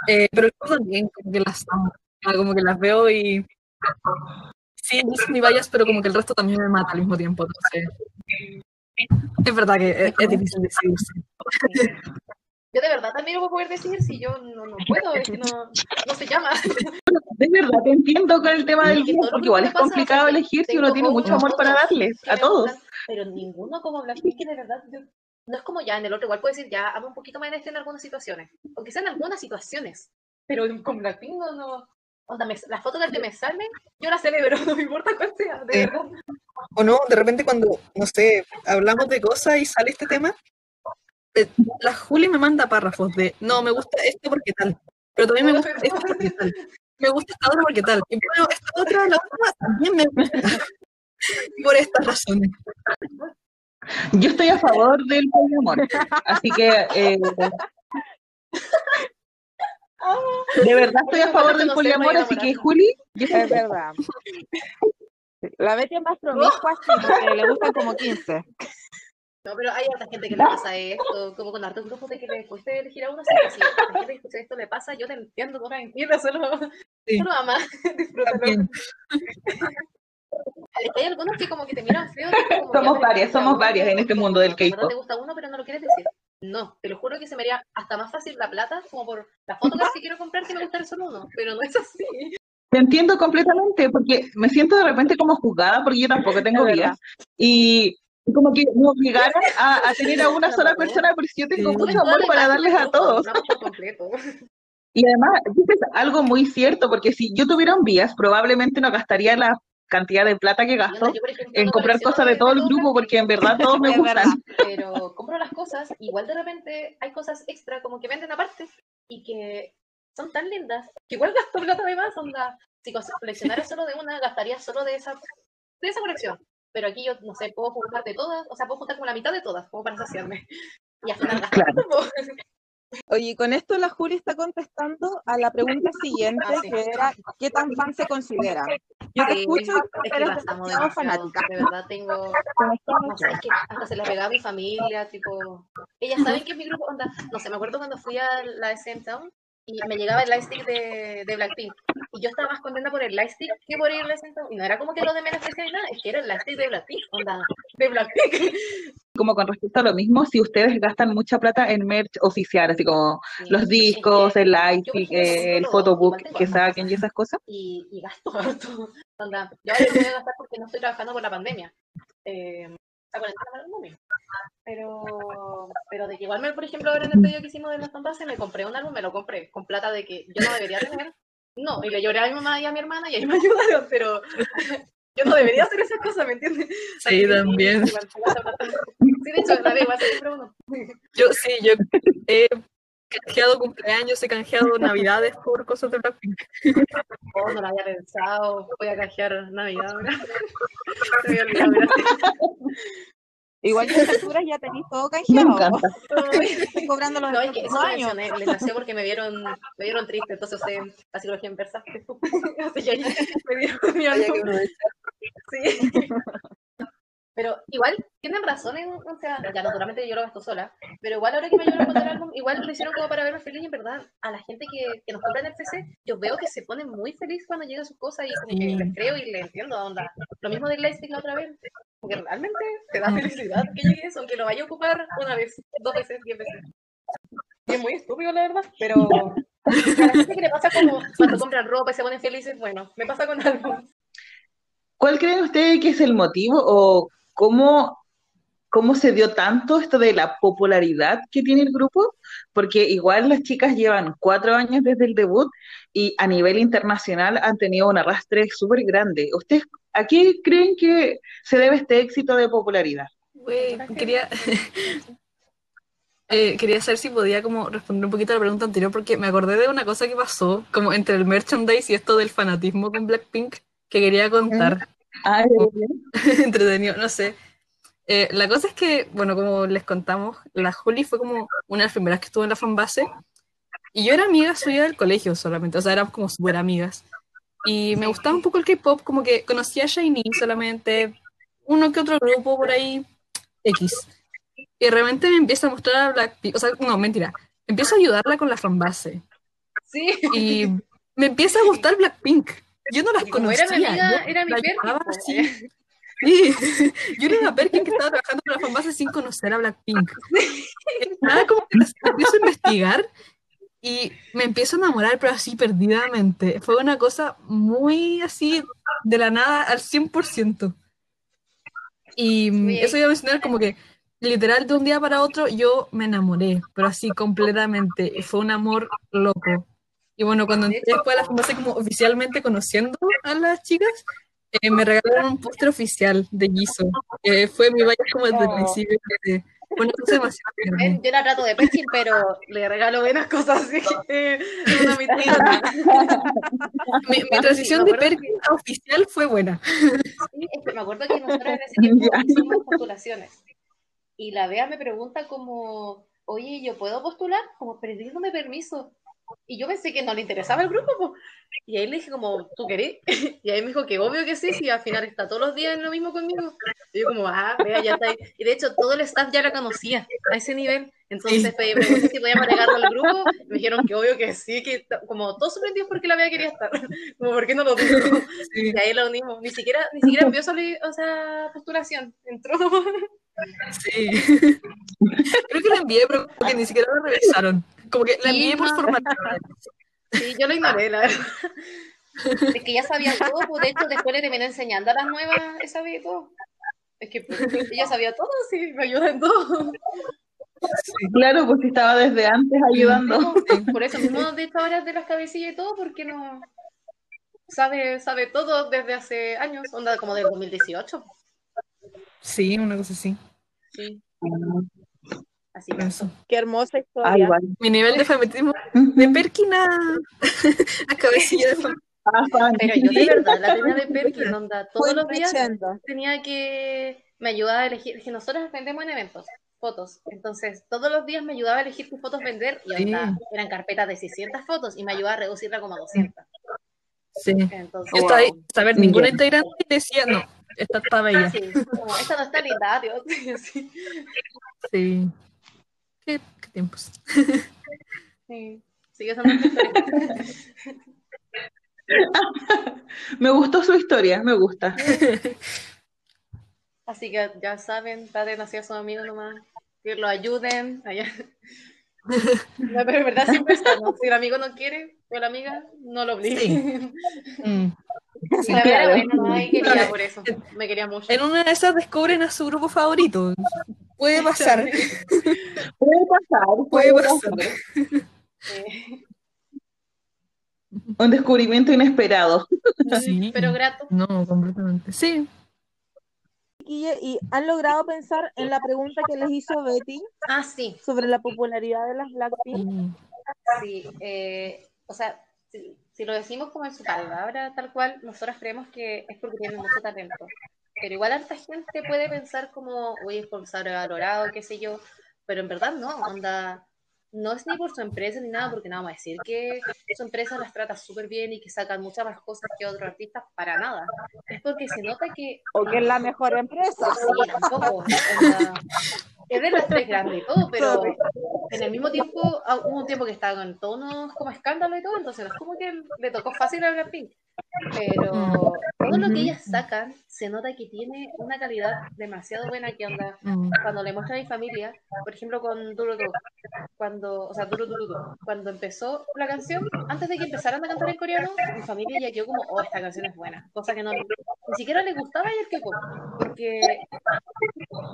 Eh, pero yo también como que las amo, ah, como que las veo y sí, soy mi bias, pero como que el resto también me mata al mismo tiempo, entonces es verdad que es, es difícil decidirse. Yo de verdad también no voy a poder decir si yo no, no puedo, es que no, no se llama. De verdad, te entiendo con el tema del lo porque que igual es pasa, complicado o sea, elegir si uno tiene mucho amor para darles a todos. gustan, pero ninguno como Blackpink que de verdad yo- no es como ya en el otro igual puedo decir ya amo un poquito más de este en algunas situaciones o quizás en algunas situaciones pero con Blackpink no, no onda, me- las fotos que me salen yo las celebro no me importa cuál sea de Sí. verdad O no, de repente cuando, no sé, hablamos de cosas y sale este tema, eh, la Juli me manda párrafos de, no, me gusta esto porque tal, pero también me gusta esto porque tal, me gusta esta otra porque tal, y bueno, esta otra, la otra también me gusta por estas razones. Yo estoy a favor del poliamor, así que eh, de verdad estoy a favor del poliamor, así que Juli, yo Es verdad. La Betty es más promiscua, sí, porque le gustan como 15. No pero hay otra gente que le pasa esto como con hartos grupos de que le cuesta elegir a uno sí, pues, si a la gente que escucha esto le pasa yo te entiendo no la entiendo solo Sí. solo ama disfrútalo que hay algunos que como que te miran feo. como, Somos varias, somos varias en este mundo del K-pop. te gusta uno, pero no lo quieres decir. No, te lo juro que se me haría hasta más fácil la plata, como por las fotos que quiero comprar, que me gustará solo uno. Pero no es así. te entiendo completamente, porque me siento de repente como juzgada, porque yo tampoco tengo Es vidas, y como que me obligaran a, a tener a una sola persona, pero si yo tengo Sí. mucho amor para darles a todos. Y además, dices algo muy cierto, porque si yo tuviera un vías, probablemente no gastaría la cantidad de plata que gasto yo, por ejemplo, en comprar cosas de todo el grupo, porque en verdad todos me gustan. pero compro las cosas, igual de repente hay cosas extra como que venden aparte y que son tan lindas que igual gasto plata de más, onda. Si co- coleccionara solo de una, gastaría solo de esa, de esa colección. Pero aquí yo, no sé, puedo juntar de todas, o sea, puedo juntar como la mitad de todas, como para saciarme. Y final gasto Claro. Oye, con esto la Juli está contestando a la pregunta siguiente, Ah, sí. que era, ¿qué tan fan se considera? Yo te Sí, escucho y es que demasiado fanática. de verdad tengo, no sé, es que hasta se las pegaba a mi familia, tipo, ellas saben que es mi grupo, onda, no sé, me acuerdo cuando fui a la SM Town y me llegaba el lightstick de, de Blackpink, y yo estaba más contenta por el lightstick que por ir a la SM Town, y no era como que lo de menos ni nada, es que era el lightstick de Blackpink, onda, de Blackpink. Como con respecto a lo mismo, si ustedes gastan mucha plata en merch oficial, así como los discos, el lightstick, el todo, photobook que saquen y esas cosas. y, y gasto harto. Onda, yo ahora voy a gastar porque no estoy trabajando por la pandemia. Eh, pandemia. Pero, pero de que igual, me, por ejemplo, ahora en el pedido que hicimos de los fantasmas, me compré un álbum, me lo compré con plata de que yo no debería tener. No, y le lloré a mi mamá y a mi hermana y ahí me ayudaron, pero yo no debería hacer esas cosas, ¿me entiendes? Sí, también. Sí, de hecho, la se compró uno. Yo sí, yo he canjeado cumpleaños, he canjeado navidades por cosas de Blackpink. Oh, no lo había pensado. Voy a canjear Navidad ahora. Se me había olvidado, gracias. Igual yo a estas alturas ya tenéis todo canjeado. Estoy cobrando los No, es que eso años. les nació porque me vieron, me vieron triste, entonces usé la psicología inversa. Así que ahí me dieron mi Había que álbum. aprovechar. Sí. Pero igual tienen razón, en, o sea, ya naturalmente yo lo gasto sola, pero igual ahora que me ayudaron con el álbum, igual lo hicieron como para verme feliz y en verdad a la gente que, que nos compra en el PC, yo veo que se pone muy feliz cuando llega sus cosas y como que les creo y les entiendo, onda. Lo mismo de Lightstick la otra vez, porque realmente te da felicidad que llegue eso, aunque lo vaya a ocupar una vez, dos veces, diez veces. Y es muy estúpido la verdad, pero, a la gente que le pasa como cuando compran ropa y se ponen felices, bueno, me pasa con algo. ¿Cuál creen ustedes que es el motivo o cómo, cómo se dio tanto esto de la popularidad que tiene el grupo? Porque igual las chicas llevan cuatro años desde el debut y a nivel internacional han tenido un arrastre súper grande. ¿Ustedes a qué creen que se debe este éxito de popularidad? Quería, eh, quería saber si podía como responder un poquito a la pregunta anterior, porque me acordé de una cosa que pasó, como entre el merchandise y esto del fanatismo con Blackpink, que quería contar. Ah, Entretenido, no sé. Eh, la cosa es que, bueno, como les contamos, la Juli fue como una de las primeras que estuvo en la fanbase, y yo era amiga suya del colegio solamente, o sea, éramos como súper amigas. Y me gustaba un poco el K-pop, como que conocía a Shiny solamente, uno que otro grupo por ahí, X. Y de repente me empieza a mostrar a Blackpink, o sea, no, mentira, empiezo a ayudarla con la fanbase. Sí. Y me empieza a gustar Blackpink. Yo no las Y como conocía. era mi amiga, yo era mi Perkin, eh. Sí, yo era una Perkin que estaba trabajando con la fanbase sin conocer a Blackpink. Nada como que empiezo a investigar y me empiezo a enamorar, pero así perdidamente. Fue una cosa muy así, de la nada al 100%. Y mm, eso iba a mencionar como que literal de un día para otro yo me enamoré, pero así completamente. Fue un amor loco. Y bueno, cuando entré después a la fanbase como oficialmente conociendo a las chicas, eh, me regalaron un póster oficial de Jisoo. que fue mi vaya como desde el principio. que demasiado Ven, tierna. Yo la trato de Perkin, pero le regalo buenas cosas, así que es una amistad. Mi, mi transición de Perkin a oficial fue buena. Sí, es que me acuerdo que nosotros en ese tiempo hicimos postulaciones. Y la Bea me pregunta como, oye, ¿yo puedo postular? Como pidiéndome permiso. Y yo pensé que no le interesaba el grupo, po. Y ahí le dije como, ¿tú querés? Y ahí me dijo que obvio que sí, si al final está todos los días en lo mismo conmigo. Y yo como, ah, Bea, ya está ahí. Y de hecho todo el staff ya la conocía a ese nivel. Entonces Sí. pe- pregunté si podíamos agregarlo al grupo. Me dijeron que obvio que sí, que como todos sorprendidos porque la Bea quería estar. Como, ¿por qué no lo dijo? Sí, Y ahí la unimos. Ni siquiera, ni siquiera envió o sea, postulación. Entró. sí. Creo que la envié, pero que ni siquiera la revisaron. Como que la Sí, envié por. Sí, yo lo ignoré, la verdad. Es que ya sabía todo, pues de hecho después le terminé enseñando a las nuevas, esa sabía todo. Es que pues, ella sabía todo, sí, me ayuda en todo. Claro, pues si estaba desde antes ayudando. Por eso mismo, de hecho, ahora de las cabecillas y todo, porque no sabe, sabe todo desde hace años, onda como del 2018. Sí, una cosa así. Sí, así que Eso. Qué hermosa Ah, historia. Mi nivel de fanatismo de Perkin a, cabecilla de fan. Ah. Pero yo de verdad la tenía de Perkin, onda, todos Fue los días tenía que me ayudaba a elegir, que nosotros vendemos en eventos, fotos, entonces todos los días me ayudaba a elegir qué fotos vender y onda, Sí. eran carpetas de 600 fotos y me ayudaba a reducirla como a 200. Sí. Entonces, Yo estaba ahí, a ver, ninguna Ya. integrante decía, no, esta está bella. sí, como, esta no está linda, adiós. Sí, Sí. Qué, qué tiempos. sí. Sigue siendo. Me gustó su historia, me gusta. Así que ya saben, traten así a sus amigos nomás, que lo ayuden. allá. No, pero en verdad siempre está, ¿no? Si el amigo no quiere, o la amiga, no lo obligue. Mm. Sí, La verdad, claro. bueno, quería por eso. Me quería mucho. En una de esas descubren a su grupo favorito. Puede pasar. Puede pasar, Puede puede pasar. pasar. Eh, Un descubrimiento inesperado. Sí. pero grato. No, completamente. Sí. ¿Y han logrado pensar en la pregunta que les hizo Betty Ah, sí, sobre la popularidad de las Blackpink? Sí. eh, o sea, si, si lo decimos como en su palabra, tal cual, nosotros creemos que es porque tienen mucho talento. Pero igual harta gente puede pensar como, uy, es por sobrevalorado, qué sé yo. Pero en verdad no, onda. No es ni por su empresa ni nada, porque no vamos a decir que su empresa las trata súper bien y que sacan muchas más cosas que otros artistas, para nada. Es porque se nota que ¿O que es la mejor empresa? Sí, tampoco. onda, es de las tres grandes y todo, pero en el mismo tiempo, ah, hubo un tiempo que estaba con tonos como escándalo y todo, entonces es como que le tocó fácil a Blackpink. Pero todo lo que ellas sacan se nota que tiene una calidad demasiado buena que onda Mm. cuando le muestro a mi familia, por ejemplo con Duro Duro, cuando, o sea, Duro Duro Duro, cuando empezó la canción, antes de que empezaran a cantar en coreano, mi familia ya quedó como, oh, esta canción es buena, cosa que no, ni siquiera le gustaba y el K-pop, porque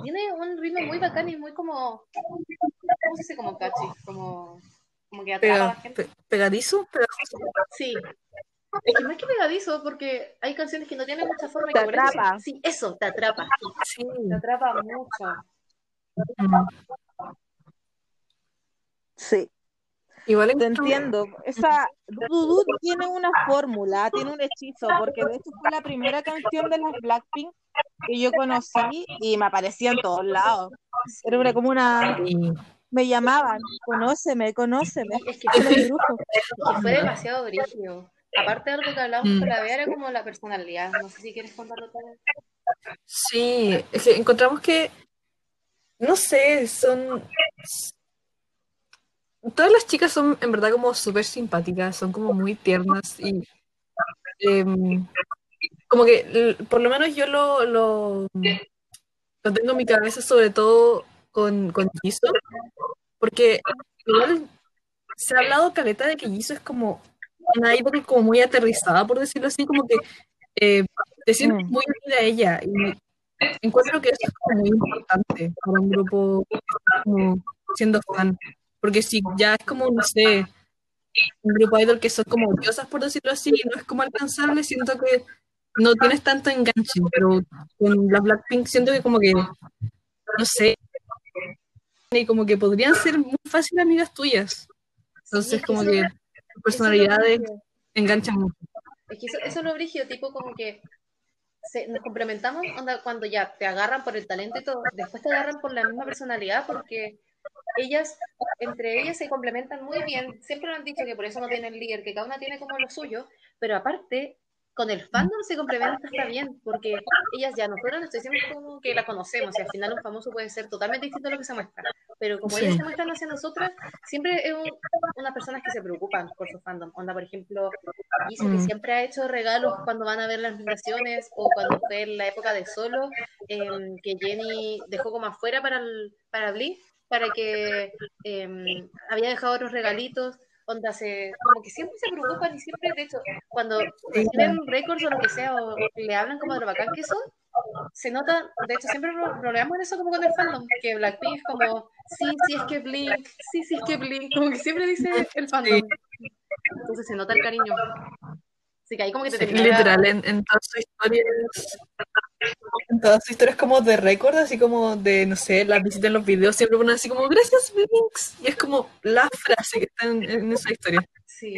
tiene un ritmo muy bacán y muy como, ¿cómo se dice? Como catchy, como, como que atrapa a la gente. pegadizo, pegajoso. Sí. Es que más que pegadizo, porque hay canciones que no tienen mucha forma Te atrapa. Sí, eso, te atrapa. Sí. Te atrapa mucho. Sí, Igual te entiendo. Esa Dudu tiene una fórmula, tiene un hechizo, porque de hecho fue la primera canción de las Blackpink que yo conocí y me aparecía en todos lados. Era una- como una, me llamaban, conóceme, conóceme. Y es que fue, un brujo. que fue demasiado brígido. Aparte de algo que hablábamos Mm. con la Bea, era como la personalidad. No sé si quieres contarlo todo. Sí, es que encontramos que, no sé, son... Todas las chicas son en verdad como súper simpáticas, son como muy tiernas y em, como que por lo menos yo lo, lo, lo tengo en mi cabeza sobre todo con, con Jisoo, porque igual se ha hablado caleta de que Jisoo es como una idol como muy aterrizada, por decirlo así, como que eh, te sientes Mm. muy unida a ella y encuentro que eso es como muy importante para un grupo como siendo fan, porque si ya es como, no sé, un grupo idol que son como diosas, por decirlo así, y no es como alcanzable, siento que no tienes tanto enganche, pero con las Blackpink siento que como que, no sé, y como que podrían ser muy fácil amigas tuyas. Entonces es como que es personalidades enganchan mucho. Es que eso, eso es lo brígido, tipo como que se- nos complementamos onda, cuando ya te agarran por el talento y todo, después te agarran por la misma personalidad porque ellas, entre ellas se complementan muy bien. Siempre lo han dicho que por eso no tienen líder, que cada una tiene como lo suyo, pero aparte, con el fandom se complementa hasta bien, porque ellas ya, nosotros nos decimos como que la conocemos y al final un famoso puede ser totalmente distinto a lo que se muestra, pero como Sí. ellas se muestran hacia nosotras, siempre es un- unas personas que se preocupan por su fandom. Onda, por ejemplo, que Mm. siempre ha hecho regalos cuando van a ver las migraciones o cuando fue en la época de solo, em, que Jenny dejó como afuera para, el, para Blink, para que em, había dejado otros regalitos. Onda, se, como que siempre se preocupan y siempre, de hecho, cuando reciben récords o lo que sea, o le hablan como de lo bacán que son, se nota, de hecho, siempre ro- rodeamos en eso como con el fandom, que Blackpink es como, sí, sí es que Blink, sí, sí es que Blink, como que siempre dice el fandom. Entonces se nota el cariño. Así que ahí como que te Sí, termina literal, en, en todas sus historias, en todas sus historias como de récord, así como de, no sé, las visitas en los videos, siempre ponen así como, gracias, Blinks, y es como la frase que está en, en esa historia. Sí,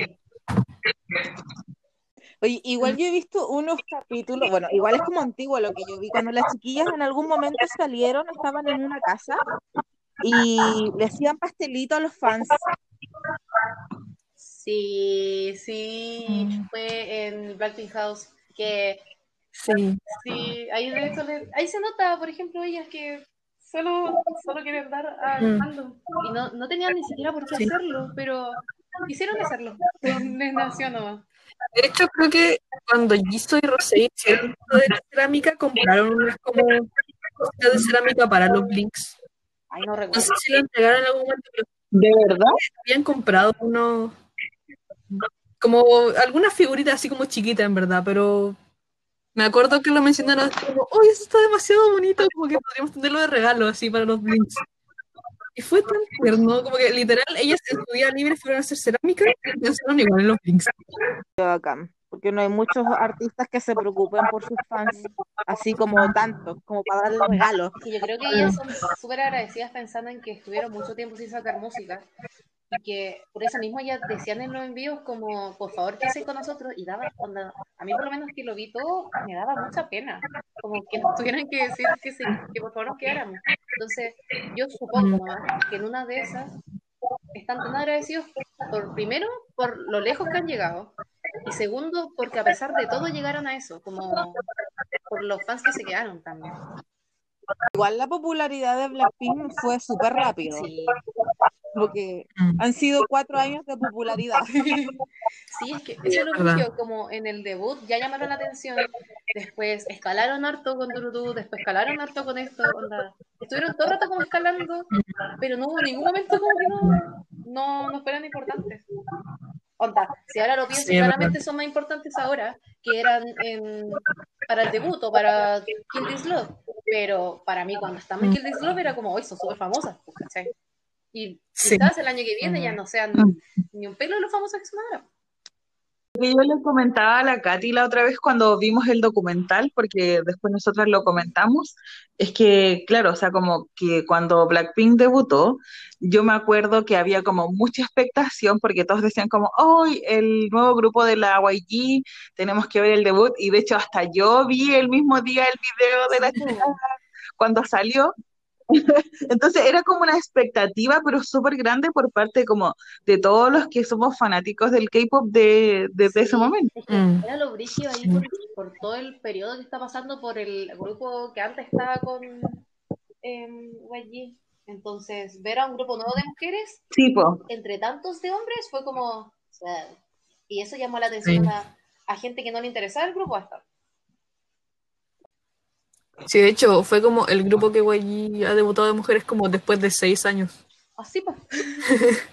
Oye, igual yo he visto unos capítulos, bueno, igual es como antiguo lo que yo vi, cuando las chiquillas en algún momento salieron, estaban en una casa y le hacían pastelito a los fans. sí, sí, Mm. fue en Blackpink House, que Sí, sí, ahí de hecho le- ahí se nota, por ejemplo, ellas que solo, solo quieren dar al Mm. fandom y no, no tenían ni siquiera por qué Sí. hacerlo, pero quisieron hacerlo, les nació nomás. De hecho creo que cuando Jisoo y Rosé hicieron esto de la cerámica, compraron unas como cositas de cerámica para los Blinks. Ay, no No sé si lo entregaron en algún momento, pero ¿De verdad? habían comprado unos, como algunas figuritas así como chiquitas en verdad, pero me acuerdo que lo mencionaron como, oye, eso está demasiado bonito, como que podríamos tenerlo de regalo así para los Blinks. Y fue tan tierno, como que literal, ellas en su día libre fueron a hacer cerámica y pensaron igual en los bacán, porque no hay muchos artistas que se preocupen por sus fans, así como tanto, como para darle regalos. que yo creo que ellas son súper agradecidas pensando en que estuvieron mucho tiempo sin sacar música y que por eso mismo ellas decían en los envíos como por favor que con nosotros y daba onda, a mí por lo menos que lo vi todo me daba mucha pena como que nos tuvieran que decir que, sí, que por favor nos quedáramos. Entonces yo supongo nomás que en una de esas están tan agradecidos por primero por lo lejos que han llegado y segundo porque a pesar de todo llegaron a eso como por los fans que se quedaron también. Igual la popularidad de Blackpink fue súper rápido. Sí. Porque Mm. han sido cuatro años de popularidad. Sí, es que eso es lo brillo, como en el debut ya llamaron la atención, después escalaron harto con Durudú, después escalaron harto con esto, onda. Estuvieron todo el rato como escalando, pero no hubo ningún momento como que no, no, no fueran importantes. Onda, si ahora lo pienso, Sí, claramente son más importantes ahora que eran en- para el debut o para Kill This Love, pero para mí cuando estaba en Mm. Kill This Love era como, hoy son súper famosas, ¿cachai? Y Sí. quizás el año que viene ya no sean Mm. ni un pelo de lo famosas que son ahora. Yo le comentaba a la Katy la otra vez cuando vimos el documental, porque después nosotras lo comentamos, es que, claro, o sea, como que cuando Blackpink debutó, yo me acuerdo que había como mucha expectación porque todos decían como, hoy el nuevo grupo de la YG, tenemos que ver el debut, y de hecho hasta yo vi el mismo día el video de la chica cuando salió. Entonces era como una expectativa, pero súper grande por parte como de todos los que somos fanáticos del K-pop de, desde ese momento. es que Mm. era lo brígido ahí por, por todo el periodo que está pasando por el grupo que antes estaba con em, YG. Entonces, ver a un grupo nuevo de mujeres Tipo, entre tantos de hombres fue como. Y eso llamó la atención Sí. a, a gente que no le interesaba el grupo hasta. Sí, de hecho, fue como el grupo que YG ha debutado de mujeres como después de seis años. Así pues.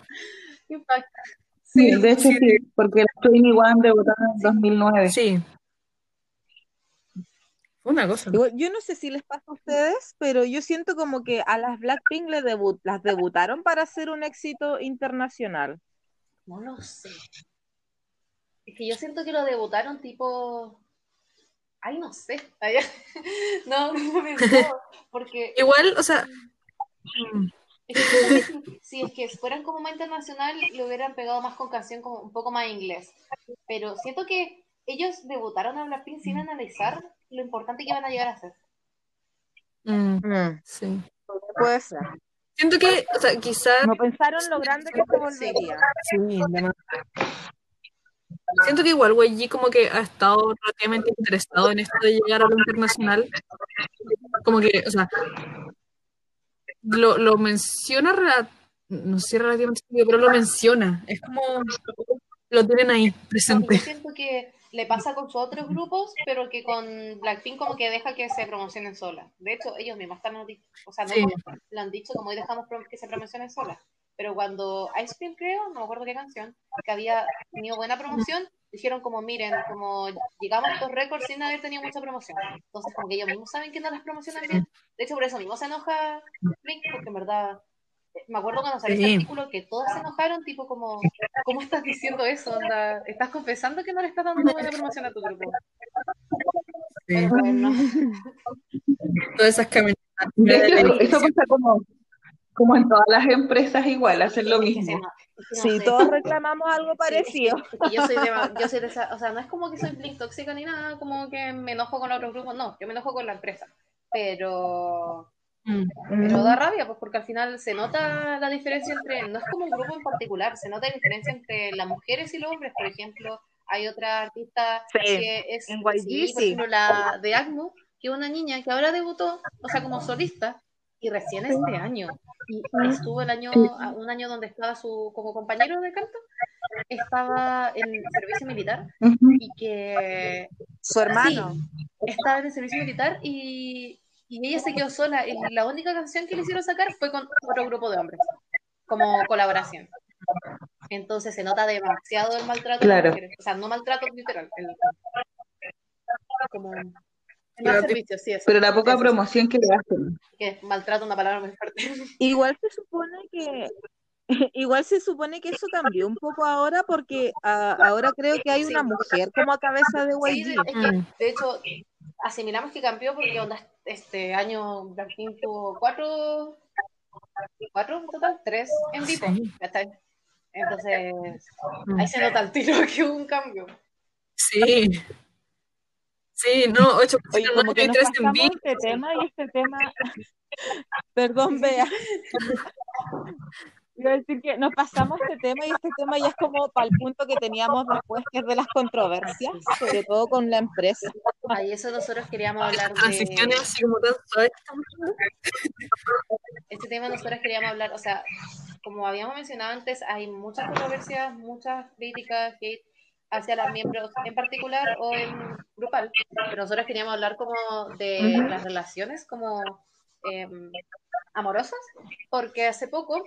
Impacta. sí, de hecho sí, porque las 21 debutaron en 2009. Sí. Fue una cosa. Yo no sé si les pasa a ustedes, pero yo siento como que a las Blackpink le debut, las debutaron para hacer un éxito internacional. No lo sé. Es que yo siento que lo debutaron tipo. Ay, no sé. Ay, No, no me no, porque Igual, o sea, mm, es que si, es que fueran como más internacional, le hubieran pegado más con canción como un poco más inglés. Pero siento que ellos debutaron a Blackpink sin analizar lo importante que iban a llegar a ser. mm, Mm, sí. puede ser. Siento que, o sea, quizás No pensaron lo grande que se volvería. Sí. Siento que igual YG como que ha estado relativamente interesado en esto de llegar a lo internacional. Como que, o sea, lo, lo menciona, no sé relativamente pero lo menciona. Es como lo tienen ahí Yo presente. siento que le pasa con sus otros grupos, pero que con Blackpink como que deja que se promocionen solas. De hecho, ellos mismos están, o sea, no Sí. lo han dicho como hoy dejamos que se promocionen solas. Pero cuando Ice Cream, creo, no me acuerdo qué canción, que había tenido buena promoción, dijeron como, miren, como llegamos a estos récords sin haber tenido mucha promoción. Entonces, como que ellos mismos saben que no las promocionan bien. De hecho, por eso mismo se enoja Blink, porque en verdad, eh, me acuerdo cuando salió Sí. ese artículo que todas se enojaron, tipo como, ¿cómo estás diciendo eso? Onda? ¿Estás confesando que no le estás dando una buena promoción a tu grupo? Sí. Pero bueno, Todas esas hecho, eso pasa como, como en todas las empresas igual, hacen lo mismo. no- no Sí, todos reclamamos algo parecido. es que yo soy de, yo soy de esa, o sea, no es como que soy blink tóxica ni nada, como que me enojo con otros grupos, no, yo me enojo con la empresa, pero, Mm. pero da rabia, pues porque al final se nota la diferencia entre, no es como un grupo en particular, se nota la diferencia entre las mujeres y los hombres, por ejemplo, hay otra artista Sí, que es, en YG sí, por ejemplo, la de Agnu, que es una niña que ahora debutó, o sea, como solista, y recién este año, y estuvo el año, un año donde estaba su, como compañero de canto, estaba en servicio militar y que Su hermano. estaba en el servicio militar y, y ella se quedó sola y la única canción que le hicieron sacar fue con otro grupo de hombres como colaboración entonces se nota demasiado el maltrato Claro. o sea no maltrato literal el- como Sí eso Pero la poca Eso, sí. promoción que le hacen. que maltrato una palabra muy fuerte Igual se supone que igual se supone que eso cambió un poco ahora porque ah, ahora creo que hay Sí. una mujer como a cabeza de Sí, de, YG. es que, de hecho, asimilamos que cambió porque onda, este año Blackpink tuvo cuatro, cuatro en total, tres en vivo. Sí. Entonces, ahí se nota el tiro que hubo un cambio. Sí. Sí, no, 8 Oye, como que y nos 3 en pasamos vivo. este tema y este tema, perdón, Bea. Iba a decir que nos pasamos este tema y este tema ya es como para el punto que teníamos después, que es de las controversias, sobre todo con la empresa. Ahí eso nosotros queríamos hablar Transiciones de así como tan que este tema nosotros queríamos hablar, o sea, como habíamos mencionado antes, hay muchas controversias, muchas críticas, hate hacia los miembros en particular o en grupal. Pero nosotros queríamos hablar como de las relaciones como em, amorosas, porque hace poco,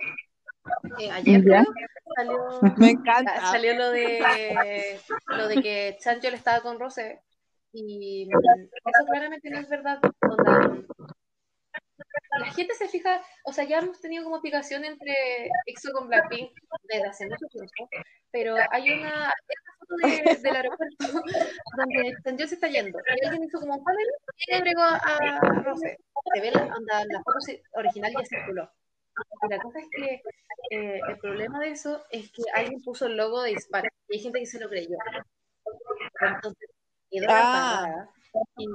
eh, ayer creo, salió, Me encanta. salió lo de lo de que Chanchol estaba con Rosé y eso claramente no es verdad. Onda, la gente se fija, o sea, ya hemos tenido como picación entre EXO con Blackpink desde hace mucho tiempo, pero hay una, foto de- del aeropuerto donde Chanyeol se está yendo y alguien hizo como un panel y le agregó a Rosé. Se ve la, onda, la foto original ya circuló. Y la cosa es que eh, el problema de eso es que alguien puso el logo de Dispara y hay gente que se lo creyó. Entonces, quedó la Ah. Y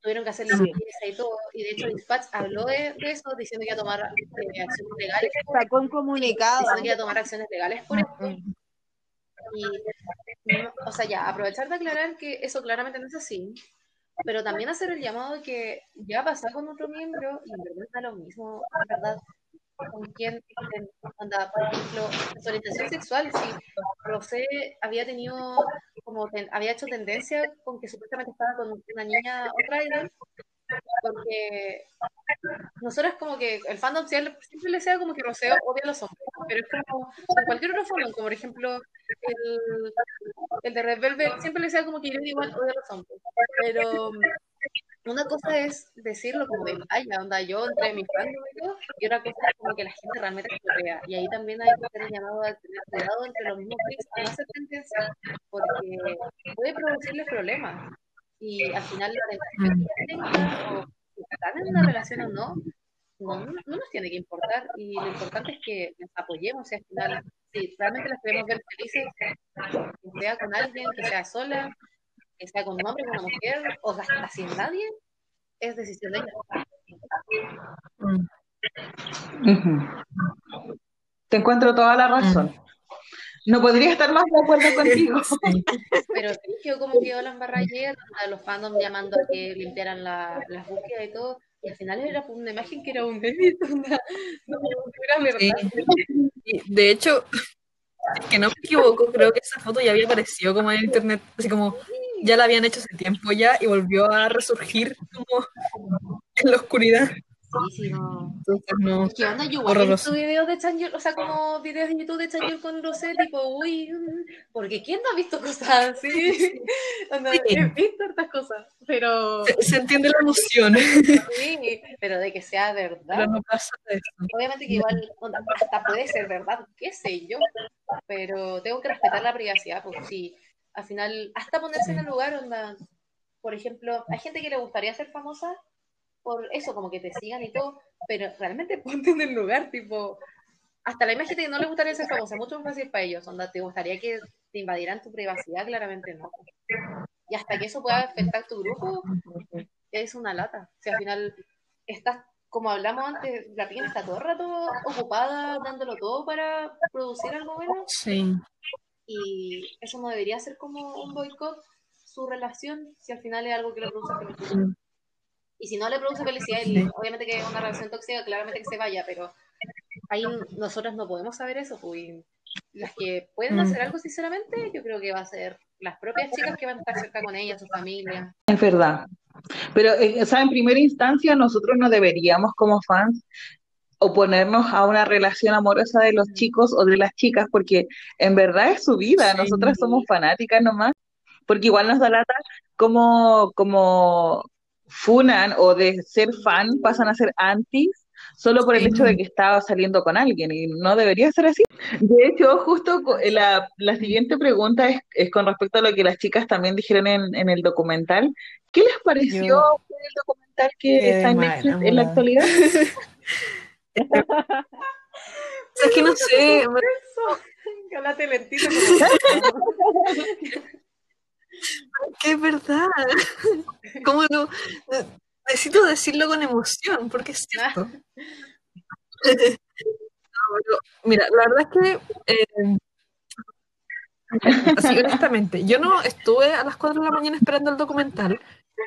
tuvieron que hacer limpieza y todo. Y de hecho, Dispatch habló de, de eso, diciendo que iba a tomar eh, acciones legales. Sacó un comunicado. diciendo que iba a tomar acciones legales por esto. Y, o sea, ya, aprovechar de aclarar que eso claramente no es así, pero también hacer el llamado de que ya pasó con otro miembro y en verdad da lo mismo, en verdad, con quién estén, onda, por ejemplo, su orientación sexual, si Rosé había tenido, como, ten- había hecho tendencia con que supuestamente estaba con una niña, otra idol, porque nosotros como que el fandom siempre siempre le sea como que Rosé odia a los hombres, pero es como en cualquier otro fandom, como por ejemplo el, el de Red Velvet, siempre le sea como que yo igual odia a los hombres, pero una cosa es decirlo como de vaya, onda yo entre mi fandom y otra cosa es como que la gente realmente se crea, y ahí también hay que tener llamado a tener cuidado entre los mismos clics no hacer porque puede producirles problemas, y al final la relación que tengan, o si están en una relación o no, no, no nos tiene que importar y lo importante es que nos apoyemos y al final, si realmente las queremos ver felices, que sea con alguien, que sea sola, que sea con un hombre, con una mujer o hasta sin nadie, es decisión de ella. Mm. Te encuentro toda la razón. No podría estar más de acuerdo contigo. Sí. Pero Sergio, como quedó la embarrada ayer, a los fandoms llamando a que limpiaran la, las búsquedas y todo, y al final era una imagen que era un una, Sí. Y, de hecho, es que no me equivoco, creo que esa foto ya había aparecido como en internet, así como ya la habían hecho hace tiempo ya y volvió a resurgir como en la oscuridad. Sí, sí, no. No. ¿Qué onda? Yo igual he videos de Chanyeol, o sea, como videos de YouTube de Chanyeol con Rosé, tipo, uy, mm, porque ¿quién no ha visto cosas así? Onda, Sí. He visto hartas cosas, pero Se, se entiende la emoción, sí, pero de que sea verdad. pero no pasa eso. Obviamente que igual, onda, hasta puede ser verdad, qué sé yo, pero tengo que respetar la privacidad, porque si al final, hasta ponerse en el lugar, onda, por ejemplo, hay gente que le gustaría ser famosa por eso, como que te sigan y todo, pero realmente ponte en el lugar, tipo, hasta la imagen que no le gustaría ser famosa, mucho más fácil para ellos, onda, te gustaría que te invadieran tu privacidad, claramente no. Y hasta que eso pueda afectar tu grupo, es una lata. Si al final estás, como hablamos antes, la piel está todo el rato ocupada, dándolo todo para producir algo bueno, Sí. y eso no debería ser como un boicot su relación, si al final es algo que le produce. Y si no le produce felicidad, y obviamente que es una relación tóxica, claramente que se vaya, pero ahí nosotros no podemos saber eso, pues, y las que pueden Mm. hacer algo sinceramente, yo creo que va a ser las propias chicas que van a estar cerca con ella, su familia. Es verdad. Pero, eh, o sea, en primera instancia, nosotros no deberíamos como fans oponernos a una relación amorosa de los chicos o de las chicas, porque en verdad es su vida, Sí. nosotras somos fanáticas nomás, porque igual nos da lata como, como funan o de ser fan pasan a ser antis solo por el hecho de que estaba saliendo con alguien y no debería ser así. De hecho, justo eh, la, la siguiente pregunta es, es con respecto a lo que las chicas también dijeron en, en el documental. ¿Qué les pareció Yo el documental que está en Netflix en la actualidad? Es que no sé, me- lentito. que es verdad. ¿Cómo no? Necesito decirlo con emoción, porque es cierto. No, pero, mira, la verdad es que, eh, así honestamente, yo no estuve a las 4 de la mañana esperando el documental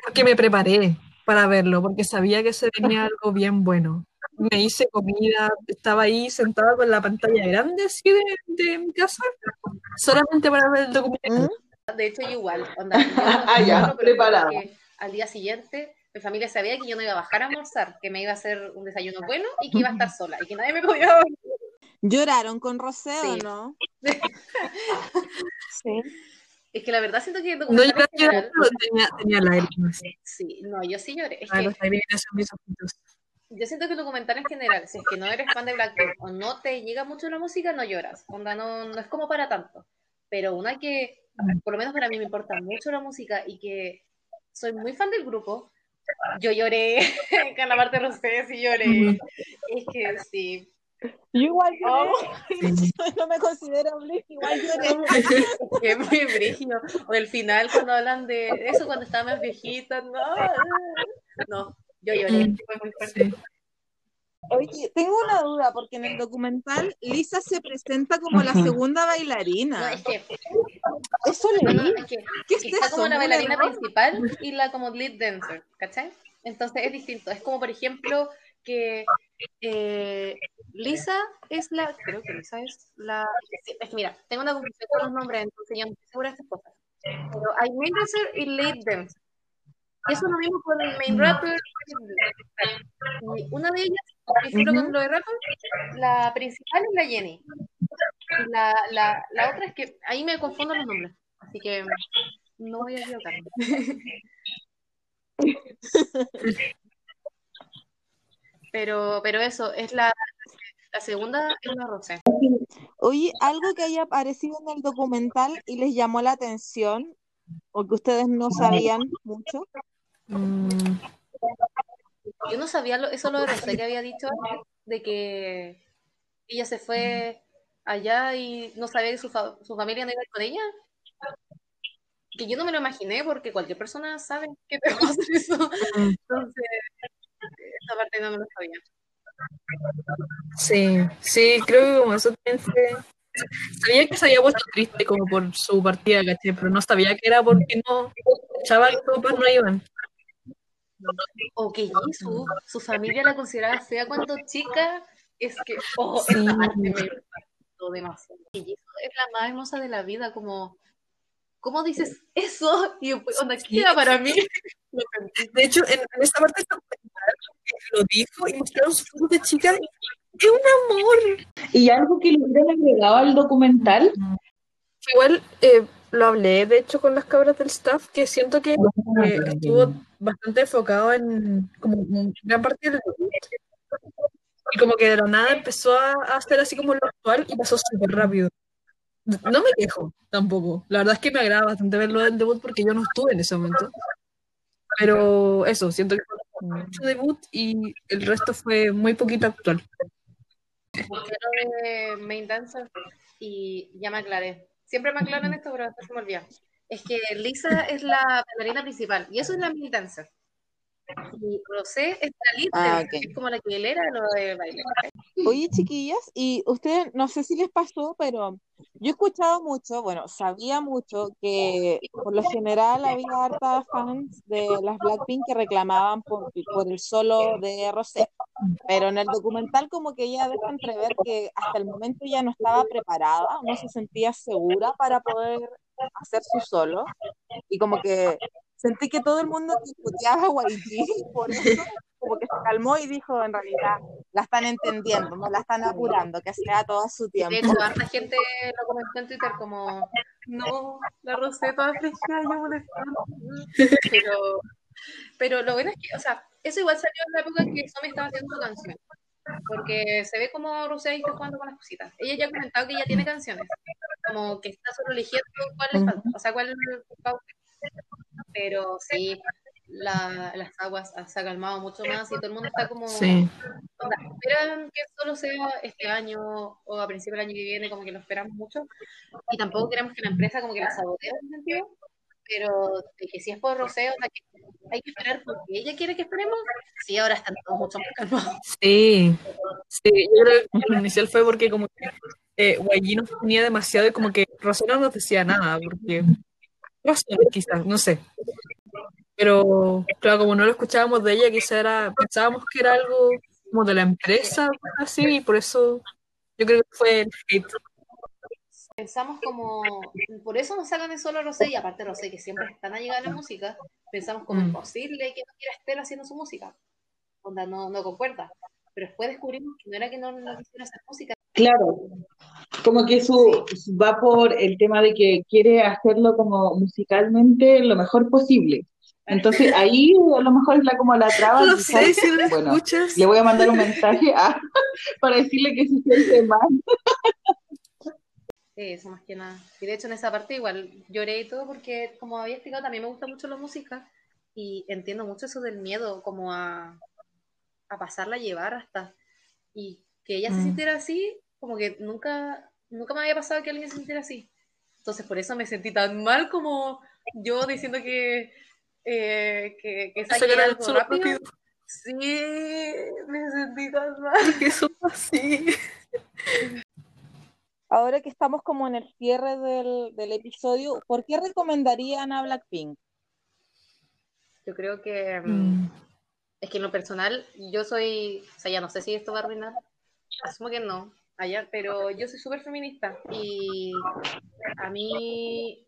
porque me preparé para verlo, porque sabía que se venía algo bien bueno. me hice comida, estaba ahí sentada con la pantalla grande así de, de mi casa, solamente para ver el documental. De hecho, yo igual. Onda, yo no- Ah, ya, yo preparada. Al día siguiente, mi familia sabía que yo no iba a bajar a almorzar, que me iba a hacer un desayuno bueno y que iba a estar sola y que nadie me podía. ¿Lloraron con Rosé o Sí. no? sí. Es que la verdad siento que No documental lloré, general- tenía, tenía lágrimas. Sí, no, yo sí lloré. Es Ah, que los lágrimas en mis ojitos. yo siento que el documental en general, si es que no eres fan de Blackpink o no te llega mucho la música, no lloras. Onda, no, no es como para tanto. Pero una que, por lo menos para mí, me importa mucho la música y que soy muy fan del grupo, yo lloré con la parte de Rosé, sí lloré. Es que sí. Yo igual Oh. Sí. no me considero Blink, igual lloré. Es muy brígido. O el final cuando hablan de eso, cuando estaba más viejita, no. No, yo lloré. Mm. Fue muy fuerte. Sí. Oye, tengo una duda, porque en el documental Lisa se presenta como la segunda No, bailarina. es que, Eso no, no, leí. es que ¿Qué es está eso? como la ¿Un bailarina error? principal y la como lead dancer, ¿cachai? Entonces es distinto. Es como, por ejemplo, que eh, Lisa es la. Creo que Lisa es la. sí, Es que mira, tengo una confusión con los nombres, entonces yo no estoy segura de estas cosas. Pero hay main dancer y lead dancer. Eso es lo mismo con el main rapper. Y una de ellas, por ejemplo, con lo de rapper, la principal es la Jenny. La, la, la otra es que ahí me confundo los nombres. Así que no voy a equivocarme. Pero, pero eso, es la, la segunda es la Rosé. Oye, algo que haya aparecido en el documental y les llamó la atención, o que ustedes no sabían mucho. Mm, Yo no sabía lo- eso lo de Rosé que había dicho antes, de que ella se fue allá y no sabía que su, fa- su familia no iba con ella. Que yo no me lo imaginé porque cualquier persona sabe que te va a hacer eso. Entonces, esa parte no me lo sabía. Sí, sí, creo que como eso también fue... Sabía que se había puesto triste como por su partida, ¿cachai? Pero no sabía que era porque no, chaval, sus papás no iban. O que Jisoo, su familia la consideraba fea cuando chica. Es que, oh, Sí. esa parte me impactó demasiado. Es la más hermosa de la vida, como, ¿cómo dices eso? Y yo, pues, onda, ¿qué era para mí? De hecho, en, en esta parte está documental, que lo dijo y mostraron sus fotos de chica. ¡Es un amor! Y algo que le hubieran agregado al documental, Igual eh, lo hablé, de hecho, con las cabras del staff, que siento que eh, estuvo bastante enfocado en como en gran parte del debut. Y como que de la nada empezó a, a hacer así como lo actual y pasó súper rápido. No me quejo tampoco. La verdad es que me agrada bastante verlo del debut porque yo no estuve en ese momento. Pero eso, siento que fue mucho debut y el resto fue muy poquito actual. Main Dancer y ya me aclaré. Siempre me aclaro en esto, pero después se me olvida. Es que Lisa es la bailarina principal y eso es la Main Dancer. Y Rosé es la lead Ah, dancer, ok. es como la que lidera lo de baile. Oye, chiquillas, y ustedes, no sé si les pasó, pero yo he escuchado mucho, bueno, sabía mucho que por lo general había hartas fans de las Blackpink que reclamaban por, por el solo de Rosé, pero en el documental como que ella deja entrever que hasta el momento ya no estaba preparada, no se sentía segura para poder hacer su solo, y como que sentí que todo el mundo discutía a YG por eso, como que se calmó y dijo, en realidad, la están entendiendo, no la están apurando, que sea todo a su De tiempo. hecho, harta gente lo comentó en Twitter como, no, la Rosetta fresca, yo molestando. Pero, pero lo bueno es que, o sea, eso igual salió en la época que Somi estaba haciendo su canción. Porque se ve como Rosé está jugando con las cositas. Ella ya ha comentado que ella tiene canciones. Como que está solo eligiendo cuál le falta. O sea, cuál. Pero sí, la- las aguas se ha calmado mucho más y todo el mundo está como Sí. esperan que solo sea este año o a principio del año que viene, como que lo esperamos mucho. Y tampoco queremos que la empresa como que la sabotee en sentido. Pero de que si es por Rosé, o sea, que hay que esperar porque ella quiere que esperemos, sí, ahora están todos mucho más calmados. Sí, sí, yo creo que lo inicial fue porque como que eh, nos ponía demasiado y como que Rosero no decía nada, porque razón, quizás, no sé. Pero claro, como no lo escuchábamos de ella, quizás era, pensábamos que era algo como de la empresa, así, y por eso yo creo que fue el hate. Pensamos como, por eso nos sacan de solo Rosé, y aparte Rosé, que siempre están a llegar a la música, pensamos como Mm. imposible que no quiera Estela haciendo su música. Onda, no, no concuerda. Pero después descubrimos que no era que no, no quisiera hacer música, Claro, como que su va por el tema de que quiere hacerlo como musicalmente lo mejor posible. Entonces ahí a lo mejor es la como la traba. No sé si lo Bueno, escuchas. le voy a mandar un mensaje a- para decirle que se siente mal. Eso más que nada. Y de hecho en esa parte igual lloré y todo porque como había explicado también me gusta mucho la música y entiendo mucho eso del miedo como a, a pasarla a llevar hasta y que ella se Mm. sintiera así como que nunca nunca me había pasado que alguien se sintiera así. Entonces por eso me sentí tan mal como yo diciendo que eh, que, que saqué Sacar algo solo rápido. rápido. Sí, me sentí tan mal. Porque eso fue así. Ahora que estamos como en el cierre del, del episodio, ¿por qué recomendarían a Blackpink? Yo creo que mm, Mm. Es que en lo personal, yo soy, o sea, ya no sé si esto va a arruinar, asumo que no, allá, pero yo soy súper feminista y a mí,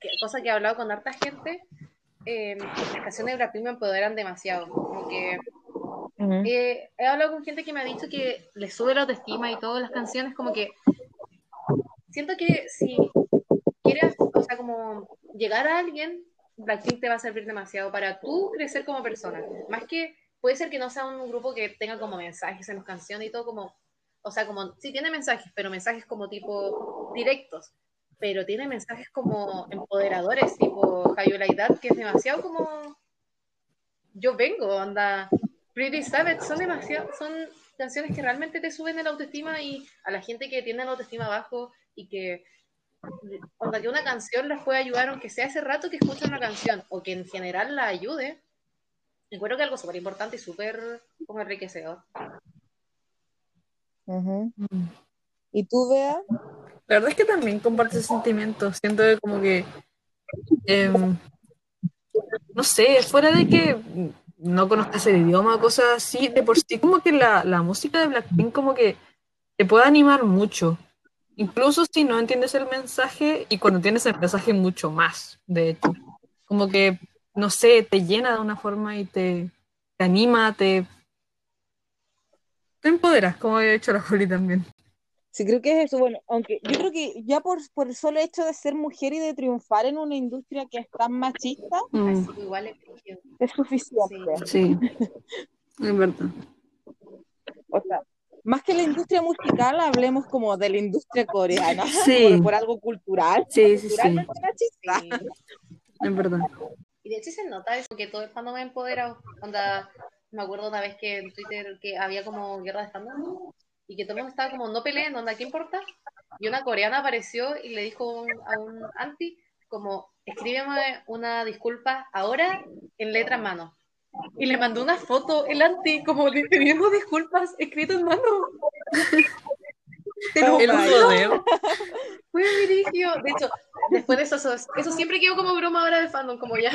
que- cosa que he hablado con harta gente, eh, las canciones de Blackpink me empoderan demasiado, como que eh, he hablado con gente que me ha dicho que le sube la autoestima y todas las canciones, como que siento que si quieres, o sea, como llegar a alguien, Blackpink te va a servir demasiado para tú crecer como persona. Más que, puede ser que no sea un grupo que tenga como mensajes en las canciones y todo como, o sea, como, sí tiene mensajes, pero mensajes como tipo directos, pero tiene mensajes como empoderadores, tipo How que es demasiado como, yo vengo, anda, Pretty Savage, son demasiado, son canciones que realmente te suben el autoestima y a la gente que tiene el autoestima bajo y que onda que una canción les puede ayudar, aunque sea ese rato que escuchan una canción, o que en general la ayude, encuentro que es algo súper importante y súper como enriquecedor. Mm. ¿Y tú, Bea? La verdad es que también comparto ese sentimiento. Siento que como que, em, no sé, fuera de que no conozcas el idioma o cosas así, de por sí como que la, la música de Blackpink como que te puede animar mucho. Incluso si no entiendes el mensaje y cuando entiendes el mensaje mucho más, de hecho. Como que, no sé, te llena de una forma y te, te anima, te, te empoderas, como había dicho la Juli también. Sí, creo que es eso. Bueno, aunque yo creo que ya por, por el solo hecho de ser mujer y de triunfar en una industria que es tan machista, Mm, Así, igual es es suficiente. sí, es verdad. O sea, más que la industria musical, hablemos como de la industria coreana, Sí. por, por algo cultural, Sí, sí, sí, culturalmente machista. Sí. es verdad. Y de hecho se nota eso, que todo el fandom es empoderado. Onda, me acuerdo una vez que en Twitter que había como guerra de fandom y que todo el mundo estaba como no peleen, onda, ¿qué importa? Y una coreana apareció y le dijo un- a un anti como escríbeme una disculpa ahora en letra en mano. Y le mandó una foto el anti como de pidiendo disculpas escrito en mano. Te lo El my uso de Fue dirigio. De hecho, después de eso, eso, eso siempre quedó como broma ahora de fandom, como ya.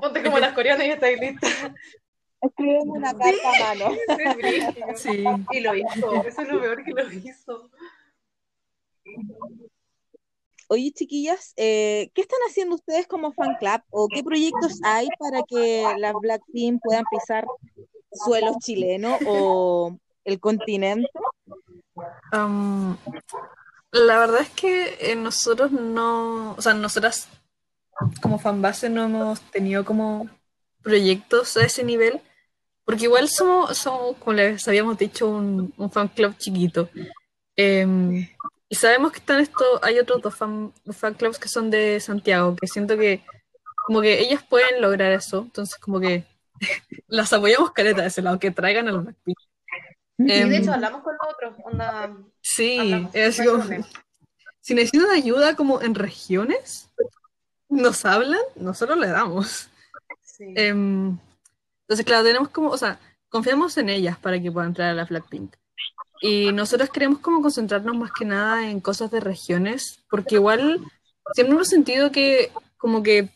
Ponte como las coreanas y estáis listas. Escribimos una carta a mano. Es. Sí. Y lo hizo. Eso es lo peor que lo hizo. Oye, chiquillas, eh, ¿qué están haciendo ustedes como fan club o qué proyectos hay para que las Blackpink puedan pisar suelos chilenos o el continente? La verdad es que eh, nosotros no, o sea, nosotras como fanbase no hemos tenido como proyectos a ese nivel, porque igual somos, somos como les habíamos dicho, un, un fan club chiquito. Em, y sabemos que están esto, hay otros dos fan, fan clubs que son de Santiago, que siento que como que ellas pueden lograr eso, entonces como que las apoyamos careta de ese lado, que traigan a los Blackpink. Y de Em, hecho hablamos con los otros. Onda, Sí, hablamos, es no como, si necesitan ayuda como en regiones, nos hablan, nosotros le damos. Sí. Em, entonces, claro, tenemos como, o sea, confiamos en ellas para que puedan entrar a la Blackpink. Y nosotros queremos como concentrarnos más que nada en cosas de regiones, porque igual siempre hemos sentido que como que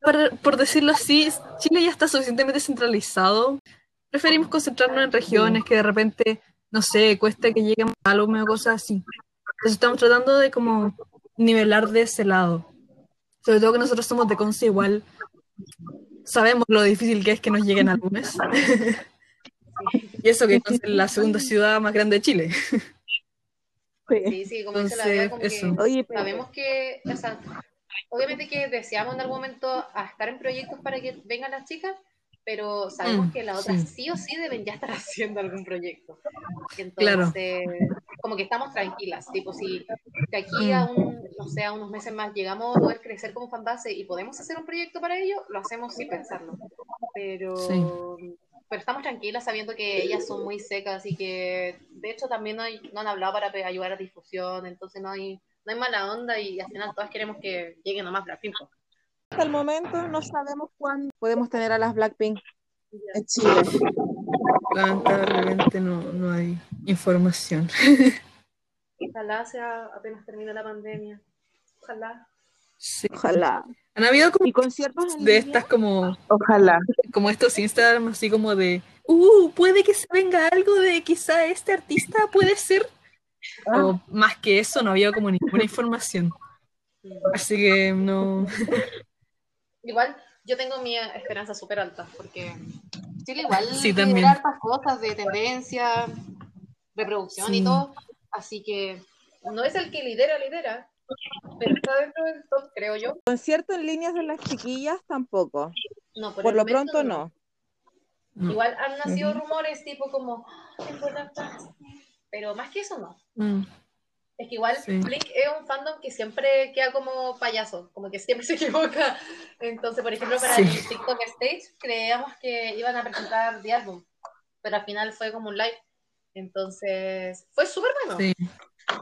para- por decirlo así, Chile ya está suficientemente centralizado. Preferimos concentrarnos en regiones que de repente, no sé, cuesta que lleguen a o cosas así. Entonces estamos tratando de como nivelar de ese lado. Sobre todo que nosotros somos de Conce igual. Sabemos lo difícil que es que nos lleguen álbumes. y eso que es la segunda ciudad más grande de Chile. Sí, sí, como dice la Entonces, verdad, como eso. que Oye, pero sabemos que, o sea, obviamente que deseamos en algún momento a estar en proyectos para que vengan las chicas, pero sabemos Mm, que las otras sí. sí. o sí deben ya estar haciendo algún proyecto. Entonces, Claro. como que estamos tranquilas, tipo, si de aquí a un, no sé, a unos meses más llegamos a poder crecer como fanbase y podemos hacer un proyecto para ello, lo hacemos sin pensarlo. Pero, Sí. Pero estamos tranquilas sabiendo que ellas son muy secas y que, de hecho, también no, hay- no han hablado para ayudar a difusión, entonces no hay, no hay mala onda y al final todas queremos que lleguen nomás Blackpink. po. hasta el momento no sabemos cuándo podemos tener a las Blackpink en Chile. Lamentablemente no, no hay información. Ojalá sea apenas termine la pandemia. Ojalá. Sí. Ojalá. Han habido como ¿Y conciertos de línea? estas como, Ojalá. como estos Instagram así como de, uh, puede que se venga algo de quizá este artista, puede ser. O más que eso, no había como ninguna información. Así que no. Igual yo tengo mi esperanza súper alta, porque Chile igual Sí, también. hartas cosas de tendencia, reproducción y Sí. todo, así que no es el que lidera, lidera, pero está dentro del top, creo yo. Concierto en líneas de las chiquillas tampoco. No, por, lo pronto no. no. Igual han nacido rumores tipo como, pero más que eso no. Mm, Es que igual Sí. Blink es un fandom que siempre queda como payaso, como que siempre se equivoca. Entonces, por ejemplo, para Sí. el TikTok Stage creíamos que iban a presentar The Album, pero al final fue como un live. Entonces, fue súper bueno. sí.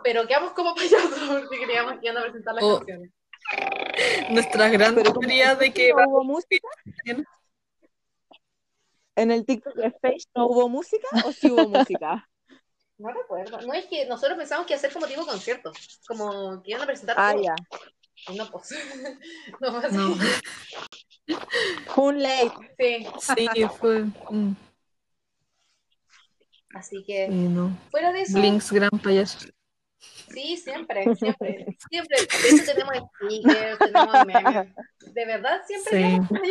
Pero quedamos como payasos porque creíamos que iban a presentar las Oh, canciones. Nuestra gran Pero como teoría de que no hubo música. En el TikTok Stage no hubo música o sí hubo música. No recuerdo. No es que nosotros pensamos que iba a ser como tipo concierto, como que iban a presentar Ah, todo. ya. Y no, pues. no así. No. Fue un late. Sí, Sí, fue. mm, así que sí, no. fuera de eso. Blinks, gran payaso. Sí, siempre, siempre, siempre. De hecho tenemos stickers, tenemos memes. De verdad, siempre Sí.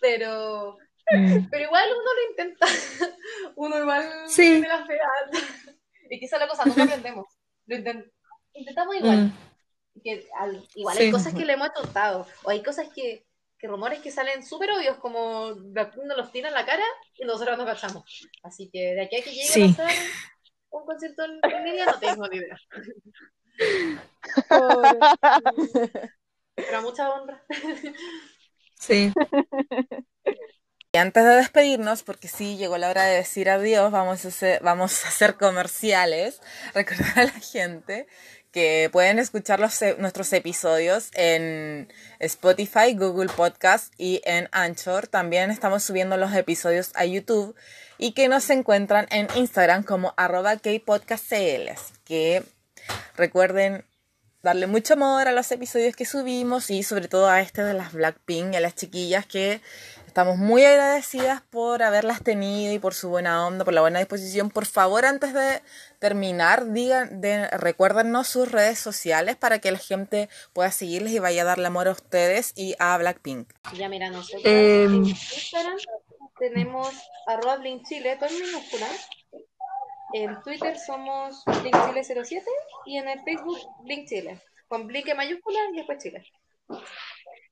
Pero, Mm, pero igual uno lo intenta. Uno igual Sí. tiene la fe. Y quizá la cosa nunca aprendemos. Lo inten- intentamos igual. mm, Que al- igual Sí. hay cosas que le hemos atontado. O hay cosas que, que rumores que salen súper obvios, como nos los tira en la cara y nosotros no cachamos. Así que de aquí a que llegue Sí. a pasar un concierto en, en línea no tengo ni idea. Pero mucha honra. Sí. Y antes de despedirnos, porque sí llegó la hora de decir adiós, vamos a hacer, vamos a hacer comerciales. Recordar a la gente que pueden escuchar los, e- nuestros episodios en Spotify, Google Podcast y en Anchor. También estamos subiendo los episodios a YouTube y que nos encuentran en Instagram como arroba kpodcastcl. Que recuerden darle mucho amor a los episodios que subimos y sobre todo a este de las Blackpink, a las chiquillas que estamos muy agradecidas por haberlas tenido y por su buena onda, por la buena disposición. Por favor, antes de terminar, digan, de, recuérdenos sus redes sociales para que la gente pueda seguirles y vaya a darle amor a ustedes y a Blackpink. Ya mira, nosotros Em. en Instagram tenemos arroba blinkchile, todo en minúscula. En Twitter somos blinkchile07 y en el Facebook blinkchile, con blink en mayúscula y después chile.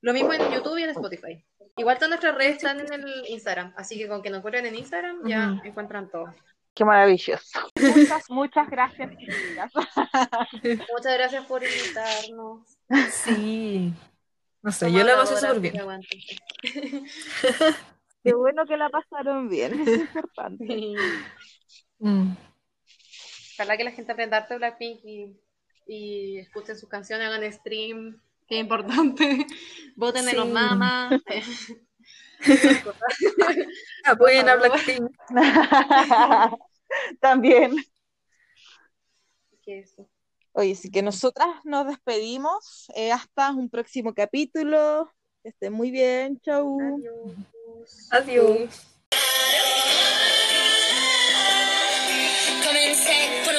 Lo mismo en YouTube y en Spotify. Igual todas nuestras redes están en el Instagram, así que con que nos encuentren en Instagram ya encuentran todo. Qué maravilloso. Muchas, muchas gracias. Muchas gracias por invitarnos. Sí. No sé, yo la pasé súper bien. Qué bueno que la pasaron bien, es importante. Mm, Ojalá que la gente aprenda harto de Blackpink y, y escuchen sus canciones, hagan stream, que es importante. Voten en los Sí. mamas. Apoyen a. Blackpink. También. que eso. Oye, sí que nosotras nos despedimos eh, hasta un próximo capítulo. Que estén muy bien. Chau. Adiós. Love you. Por